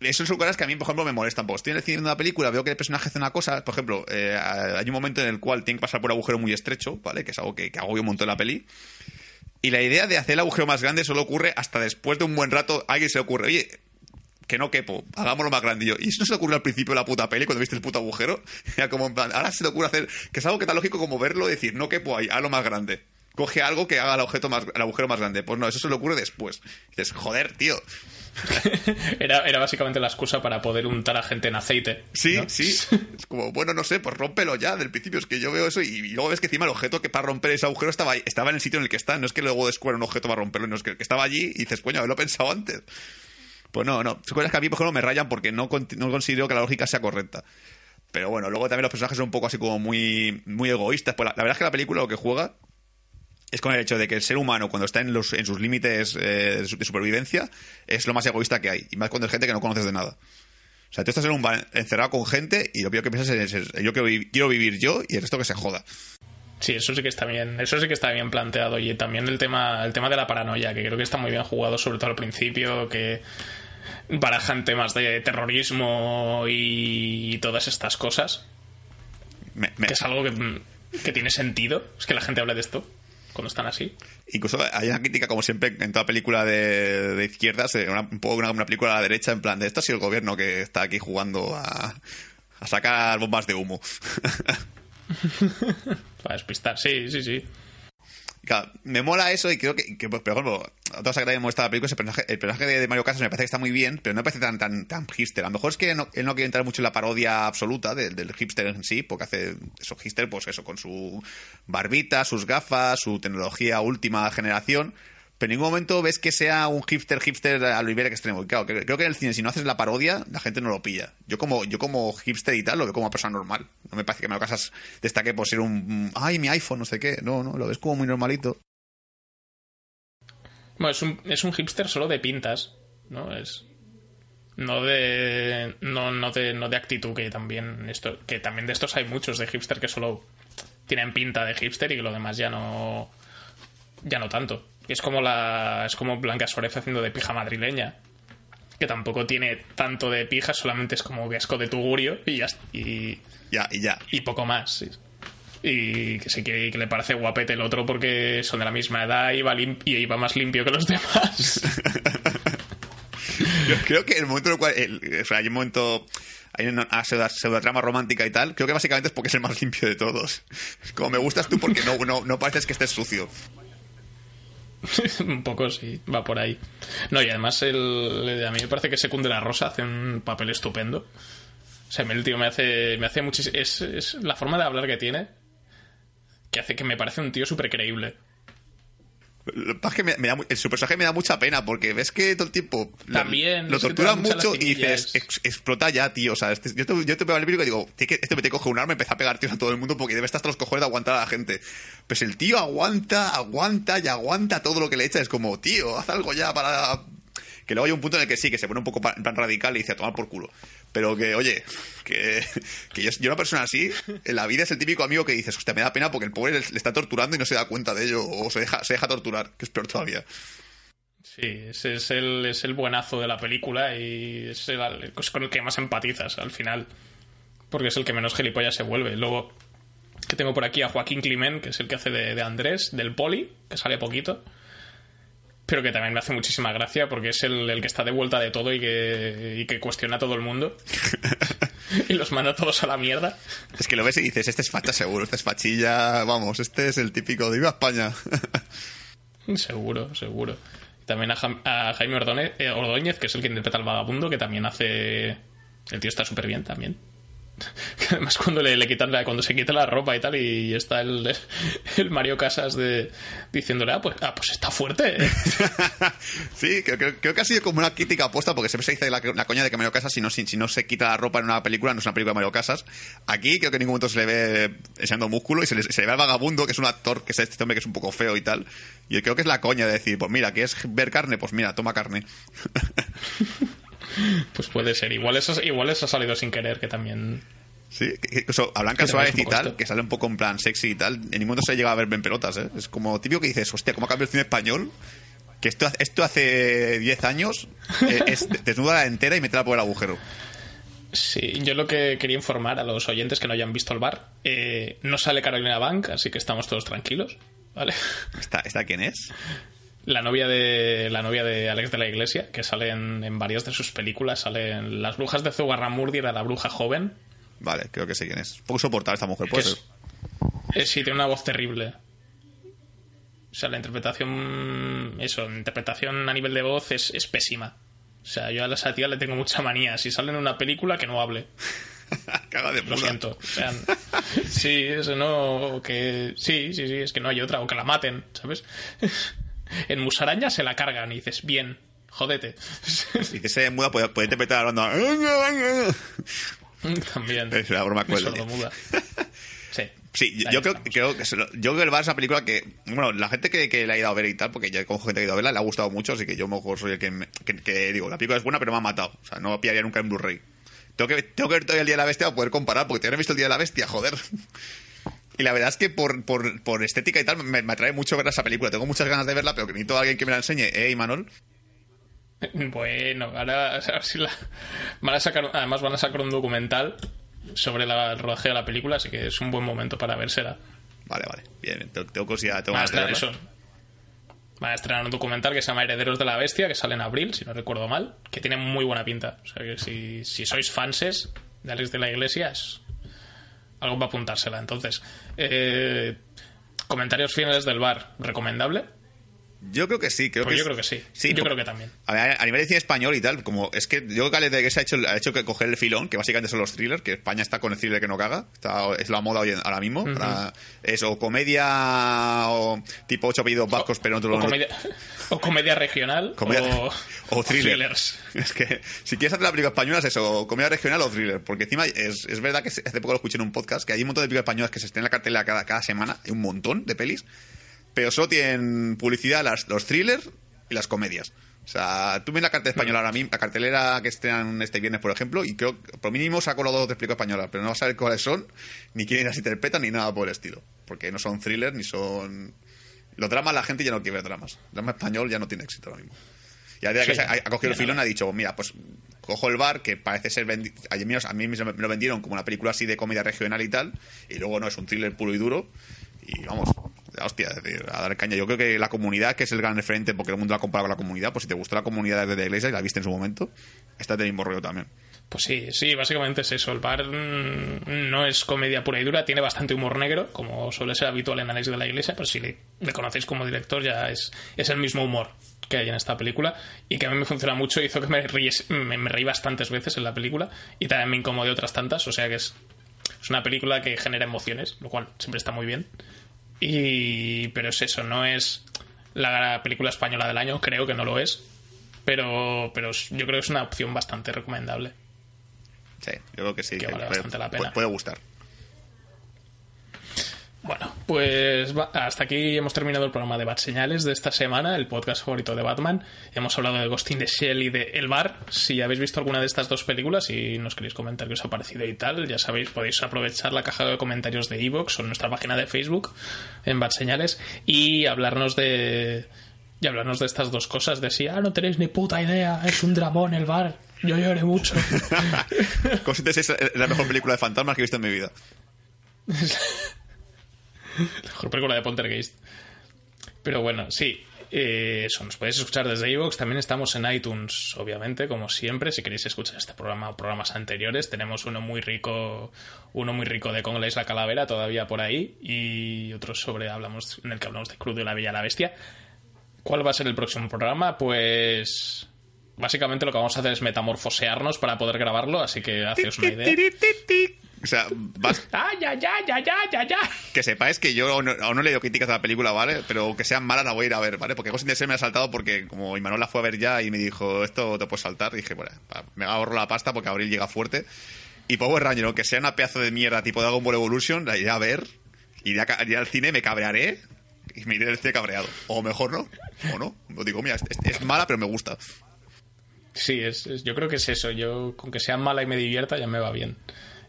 eso son cosas que a mí, por ejemplo, me molestan. Pues estoy viendo una película, veo que el personaje hace una cosa. Por ejemplo, eh, hay un momento en el cual tiene que pasar por un agujero muy estrecho, ¿vale? Que es algo que, que agobia un montón la peli. Y la idea de hacer el agujero más grande solo ocurre hasta después de un buen rato. Alguien se ocurre, oye, que no quepo, hagámoslo más grande. Y yo, ¿y eso no se le ocurrió al principio de la puta peli cuando viste el puto agujero? Era como en plan, ahora se le ocurre hacer, que es algo que tan lógico como verlo y decir, no quepo ahí, hazlo más grande. Coge algo que haga el, objeto más, el agujero más grande. Pues no, eso se le ocurre después. Y dices, joder, tío.
Era, era básicamente la excusa para poder untar a gente en aceite.
Sí,
¿no?
sí. Es como, bueno, no sé, pues rómpelo ya del principio. Es que yo veo eso y, y luego ves que encima el objeto que para romper ese agujero estaba, ahí- estaba en el sitio en el que está. No es que luego descubra un objeto para romperlo, no es que, que estaba allí y dices, coño, haberlo pensado antes. Pues no, no. Son cosas que a mí, por ejemplo, me rayan porque no, no considero que la lógica sea correcta. Pero bueno, luego también los personajes son un poco así como muy, muy egoístas. Pues la, verdad es que la película lo que juega es con el hecho de que el ser humano, cuando está en, los, en sus límites eh, de su- de supervivencia, es lo más egoísta que hay. Y más cuando es gente que no conoces de nada. O sea, tú estás en un encerrado con gente y lo primero que piensas es, yo quiero, quiero vivir yo y el resto que se joda.
Sí, eso sí que está bien, eso sí que está bien planteado. Y también el tema, el tema de la paranoia, que creo que está muy bien jugado, sobre todo al principio, que barajan temas de terrorismo y todas estas cosas.
Me- me-
Que es algo que, que tiene sentido. Es que la gente hable de esto cuando están así.
Incluso hay una crítica, como siempre, en toda película de, de izquierdas, una, un poco una, una película a la derecha, en plan de esto ha sido el gobierno que está aquí jugando a, a sacar bombas de humo.
Para despistar. Sí, sí, sí.
Claro, me mola eso y creo que, que, pues, por ejemplo, otra cosa que también me la película es el personaje, el personaje de, de Mario Casas me parece que está muy bien, pero no me parece tan, tan, tan hipster. A lo mejor es que no, él no quiere entrar mucho en la parodia absoluta del, del hipster en sí, porque hace eso hipster, pues eso, con su barbita, sus gafas, su tecnología última generación. Pero en ningún momento ves que sea un hipster hipster a lo Iberia extremo. Y claro, creo que en el cine, si no haces la parodia, la gente no lo pilla. Yo como, yo como hipster y tal, lo veo como una persona normal. No me parece que Mario Casas destaque por ser un, ay, mi iPhone, no sé qué. No, no, lo ves como muy normalito.
Bueno, es un, es un hipster solo de pintas, ¿no? Es. No de. No, no de. No de actitud, que también. Esto, que también de estos hay muchos de hipster que solo tienen pinta de hipster y que lo demás ya no. Ya no tanto. Es como la. Es como Blanca Suárez haciendo de pija madrileña. Que tampoco tiene tanto de pija, solamente es como que asco de tugurio y ya. Y,
Ya, y ya.
y poco más. sí. Y que sí que, que le parece guapete el otro porque son de la misma edad y va, y va más limpio que los demás.
Yo creo que el momento en el cual. el- o sea, hay un momento. Hay una pseudo, pseudotrama romántica y tal. Creo que básicamente es porque es el más limpio de todos. Como me gustas tú porque no, no, no pareces que estés sucio.
un poco sí, va por ahí. No, y además el, a mí me parece que Secunde la Rosa hace un papel estupendo. O sea, el tío me hace, me hace muchísimo... Es, es la forma de hablar que tiene que hace que me parece un tío súper creíble.
Lo que pasa es que me, me da el, su personaje me da mucha pena porque ves que todo el tiempo lo-
También,
lo torturan mucho y dices, "Ex- explota ya, tío. O sea, este- yo, te, yo te veo el vídeo y digo, "Tío, que este me te coge un arma y empieza a pegar tiros a todo el mundo porque debe estar hasta los cojones de aguantar a la gente. Pues el tío aguanta, aguanta y aguanta todo lo que le echa. Es como, tío, haz algo ya para. Que luego hay un punto en el que sí, que se pone un poco en plan radical y dice a tomar por culo. Pero que, oye, que, yo, una persona así, en la vida es el típico amigo que dices, hostia, me da pena porque el pobre le, está torturando y no se da cuenta de ello, o se deja, se deja torturar, que es peor todavía.
Sí, ese es el, es el buenazo de la película y es, el, con el que más empatizas al final. Porque es el que menos gilipollas se vuelve. Luego, que tengo por aquí a Joaquín Climent, que es el que hace de Andrés, del Poli, que sale poquito. Pero que también me hace muchísima gracia porque es el, el que está de vuelta de todo y que, y que cuestiona a todo el mundo. y los manda todos a la mierda.
Es que lo ves y dices, este es facha seguro, este es fachilla, vamos, este es el típico de Viva España.
Seguro, seguro. También a, Jaime eh, Ordóñez, que es el que interpreta al vagabundo, que también hace. El tío está súper bien también. Además cuando le, quitan la, cuando se quita la ropa y tal, y está el, el Mario Casas de diciéndole, ah, pues, ah, pues está fuerte. ¿eh".
sí, creo, creo- que ha sido como una crítica aposta porque siempre se dice la, coña de que Mario Casas, si no, si, no se quita la ropa en una película, no es una película de Mario Casas. Aquí creo que en ningún momento se le ve enseñando músculo y se le, se le ve al vagabundo, que es un actor, que es este hombre que es un poco feo y tal. Y creo que es la coña de decir, pues mira, que es ver carne, pues mira, toma carne.
Pues puede ser. Igual eso, igual eso ha salido sin querer, que también.
Sí, incluso a Blanca Suárez y tal, que sale un poco en plan sexy y tal, en ningún momento se llega a ver en pelotas, ¿eh? Es como típico que dices, hostia, ¿cómo ha cambiado el cine español? Que esto, esto hace 10 años eh, es desnuda entera y meterla por el agujero.
Sí, yo lo que quería informar a los oyentes que no hayan visto el bar, eh, no sale Carolina Bank, así que estamos todos tranquilos, ¿vale?
¿Esta, esta quién es?
La novia de la novia de Alex de la Iglesia, que sale en, en varias de sus películas, sale en Las brujas de Zugarramurdi, era la bruja joven.
Vale, creo que sé quién es. Poco soportable esta mujer, puede
es- eh, sí, tiene una voz terrible. O sea, la interpretación. Eso, la interpretación a nivel de voz es, es pésima. O sea, yo a esa tía le tengo mucha manía. Si sale en una película, que no hable.
Caga de
Lo
puta.
siento. O sea, sí, eso no. Que, sí, sí, sí, es que no hay otra. O que la maten, ¿sabes? En Musaraña se la cargan y dices, bien, jódete.
Y que se muda puede, puede interpretar hablando.
También.
Es la broma
sordomuda. Sí.
Sí, yo, creo, creo que lo- yo creo que el bar es una película que, bueno, la gente que, que la ha ido a ver y tal, porque ya como gente que ha ido a verla, le ha gustado mucho, así que yo mejor soy el que, me- que, que digo, la película es buena, pero me ha matado. O sea, no pillaría nunca en Blu-ray. Tengo que, tengo que ver todavía el Día de la Bestia para poder comparar, porque todavía no he visto el Día de la Bestia, joder. Y la verdad es que por, por, por estética y tal me, me atrae mucho ver esa película. Tengo muchas ganas de verla, pero que necesito a alguien que me la enseñe. ¿Eh, Imanol?
Bueno, ahora a ver si la- van a sacar, además van a sacar un documental sobre la, el rodaje de la película, así que es un buen momento para vérsela.
Vale, vale. Bien, tengo, curiosidad. Tengo
Van a, estrenar, eso. Van a estrenar un documental que se llama Herederos de la Bestia, que sale en abril, si no recuerdo mal, que tiene muy buena pinta. O sea que si, si sois fanses de Alex de la Iglesia, es algo para apuntársela. Entonces, eh, comentarios finales del bar, ¿recomendable?
Yo creo que sí. Creo
Pues
que
yo creo que sí.
Sí,
yo creo que también.
A, ver, a nivel de cine español y tal, como es que yo creo que Alex de ha hecho, ha hecho que coger el filón, que básicamente son los thrillers, que España está con el thriller que no caga, está, es la moda hoy en- ahora mismo. Es o comedia o tipo ocho apellidos vascos, pero no
O comedia, o comedia regional
Comedia-
o,
o thriller.
thrillers.
Es que si quieres hacer la película española es eso, comedia regional o thriller. Porque encima es, es verdad que hace poco lo escuché en un podcast que hay un montón de películas españolas que se estrenan en la cartelera cada, cada semana, hay un montón de pelis, pero solo tienen publicidad las, los thrillers y las comedias. O sea, tú ves la cartelera española ahora mismo, la cartelera que estrenan este viernes, por ejemplo, y creo que por mínimo se ha colado dos de películas españolas, pero no vas a saber cuáles son, ni quiénes las interpretan, ni nada por el estilo. Porque no son thrillers, ni son... Los dramas, la gente ya no quiere ver dramas. El drama español ya no tiene éxito ahora mismo. Y a día que
Sí,
se ha, ha cogido el filón ha dicho, mira, pues cojo el bar, que parece ser... vendi- A mí, a mí me lo vendieron como una película así de comedia regional y tal, y luego no, es un thriller puro y duro, y vamos, hostia, es decir, a dar caña. Yo creo que la comunidad, que es el gran referente, porque el mundo la compara con la comunidad, pues si te gustó la comunidad desde la iglesia y la viste en su momento, está del mismo rollo también.
Pues sí, sí, básicamente es eso. El bar mm, no es comedia pura y dura, tiene bastante humor negro, como suele ser habitual en Alex de la Iglesia, pero si le, conocéis como director ya es, es el mismo humor que hay en esta película y que a mí me funciona mucho, hizo que me, ríes- me reí bastantes veces en la película y también me incomodé otras tantas, o sea que es, es una película que genera emociones, lo cual siempre está muy bien. Y, pero es eso, no es la película española del año, creo que no lo es, pero, pero yo creo que es una opción bastante recomendable.
Sí, yo creo que sí,
Que
que
vale bastante la pena.
puede gustar.
Bueno, pues hasta aquí hemos terminado el programa de Bat Señales de esta semana, el podcast favorito de Batman. Hemos hablado de Ghost in the Shell y de El Bar. Si habéis visto alguna de estas dos películas y nos queréis comentar qué os ha parecido y tal, ya sabéis, podéis aprovechar la caja de comentarios de Evox o nuestra página de Facebook en Bat Señales y hablarnos de y hablarnos de estas dos cosas, de si, ah, no tenéis ni puta idea, es un dramón el bar, yo lloré mucho.
Cositas es la mejor película de fantasmas que he visto en mi vida.
La mejor película de Poltergeist. Pero bueno, sí. eh, eso, nos podéis escuchar desde iVoox. También estamos en iTunes, obviamente, como siempre. Si queréis escuchar este programa o programas anteriores, tenemos uno muy rico, uno muy rico de Con la Isla Calavera todavía por ahí. Y otro sobre hablamos, en el que hablamos de Crudo y la Bella la Bestia. ¿Cuál va a ser el próximo programa? Pues. Básicamente lo que vamos a hacer es metamorfosearnos para poder grabarlo, así que haceos una idea.
O sea, vas,
¡Ah, ya, ya, ya, ya, ya, ya!
que sepáis que yo aún no, aún no le doy críticas a la película, ¿vale? Pero que sean malas la voy a ir a ver, ¿vale? Porque Ghost in the Shell me ha saltado porque como Imanol la fue a ver ya y me dijo, esto te puedes saltar, dije, bueno, me ahorro la pasta porque Abril llega fuerte. Y Power Ranger, aunque sea una pedazo de mierda tipo Dragon Ball Evolution, la iré a ver, iré, a iré al cine, me cabrearé y me iré del cine cabreado. O mejor no, o no. Lo digo, mira, es, es- es mala pero me gusta.
Sí, es, es- yo creo que es eso. Yo, con que sea mala y me divierta, ya me va bien.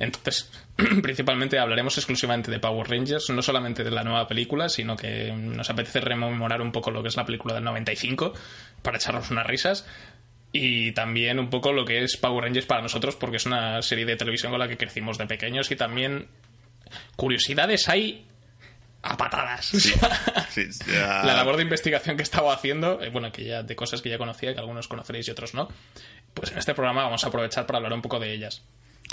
Entonces, principalmente hablaremos exclusivamente de Power Rangers, no solamente de la nueva película, sino que nos apetece rememorar un poco lo que es la película del 95 para echarnos unas risas. Y también un poco lo que es Power Rangers para nosotros, porque es una serie de televisión con la que crecimos de pequeños y también curiosidades hay a patadas.
Sí,
la labor de investigación que estaba haciendo, eh, bueno, que ya de cosas que ya conocía, que algunos conoceréis y otros no, pues en este programa vamos a aprovechar para hablar un poco de ellas.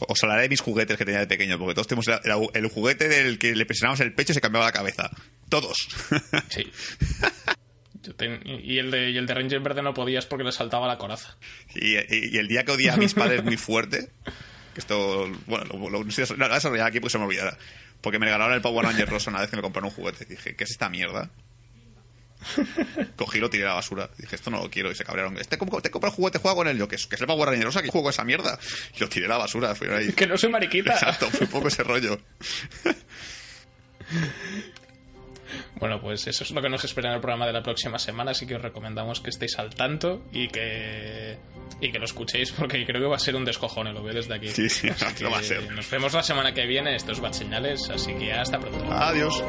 Os hablaré de mis juguetes que tenía de pequeño, porque todos tenemos el, el- el juguete del que le presionamos el pecho y se cambiaba la cabeza. Todos.
Sí. Yo ten- y, el de, y el de Ranger Verde no podías porque le saltaba la coraza.
y, y- y el día que odié a mis padres muy fuerte, que esto, bueno, lo, lo, lo a desarrollar aquí porque se me olvidará. Porque me regalaron el Power Ranger rosa una vez que me compraron un juguete. Dije, ¿qué es esta mierda? Cogí y lo tiré a la basura. Dije, esto no lo quiero. Y se cabrearon. Este, ¿cómo- te compra el juguete, juega con él. Yo, que que es el Power Ranger rosa, que juego esa mierda. Y lo tiré a la basura. Fui ahí.
Que no soy mariquita.
Exacto, fue un poco ese rollo.
Bueno, pues eso es lo que nos espera en el programa de la próxima semana, así que os recomendamos que estéis al tanto y que y que lo escuchéis porque creo que va a ser un descojone, lo veo desde aquí.
Sí, sí,
Así
lo va a
que
ser.
Nos vemos la semana que viene, esto es Bad Señales, así que hasta pronto.
Adiós.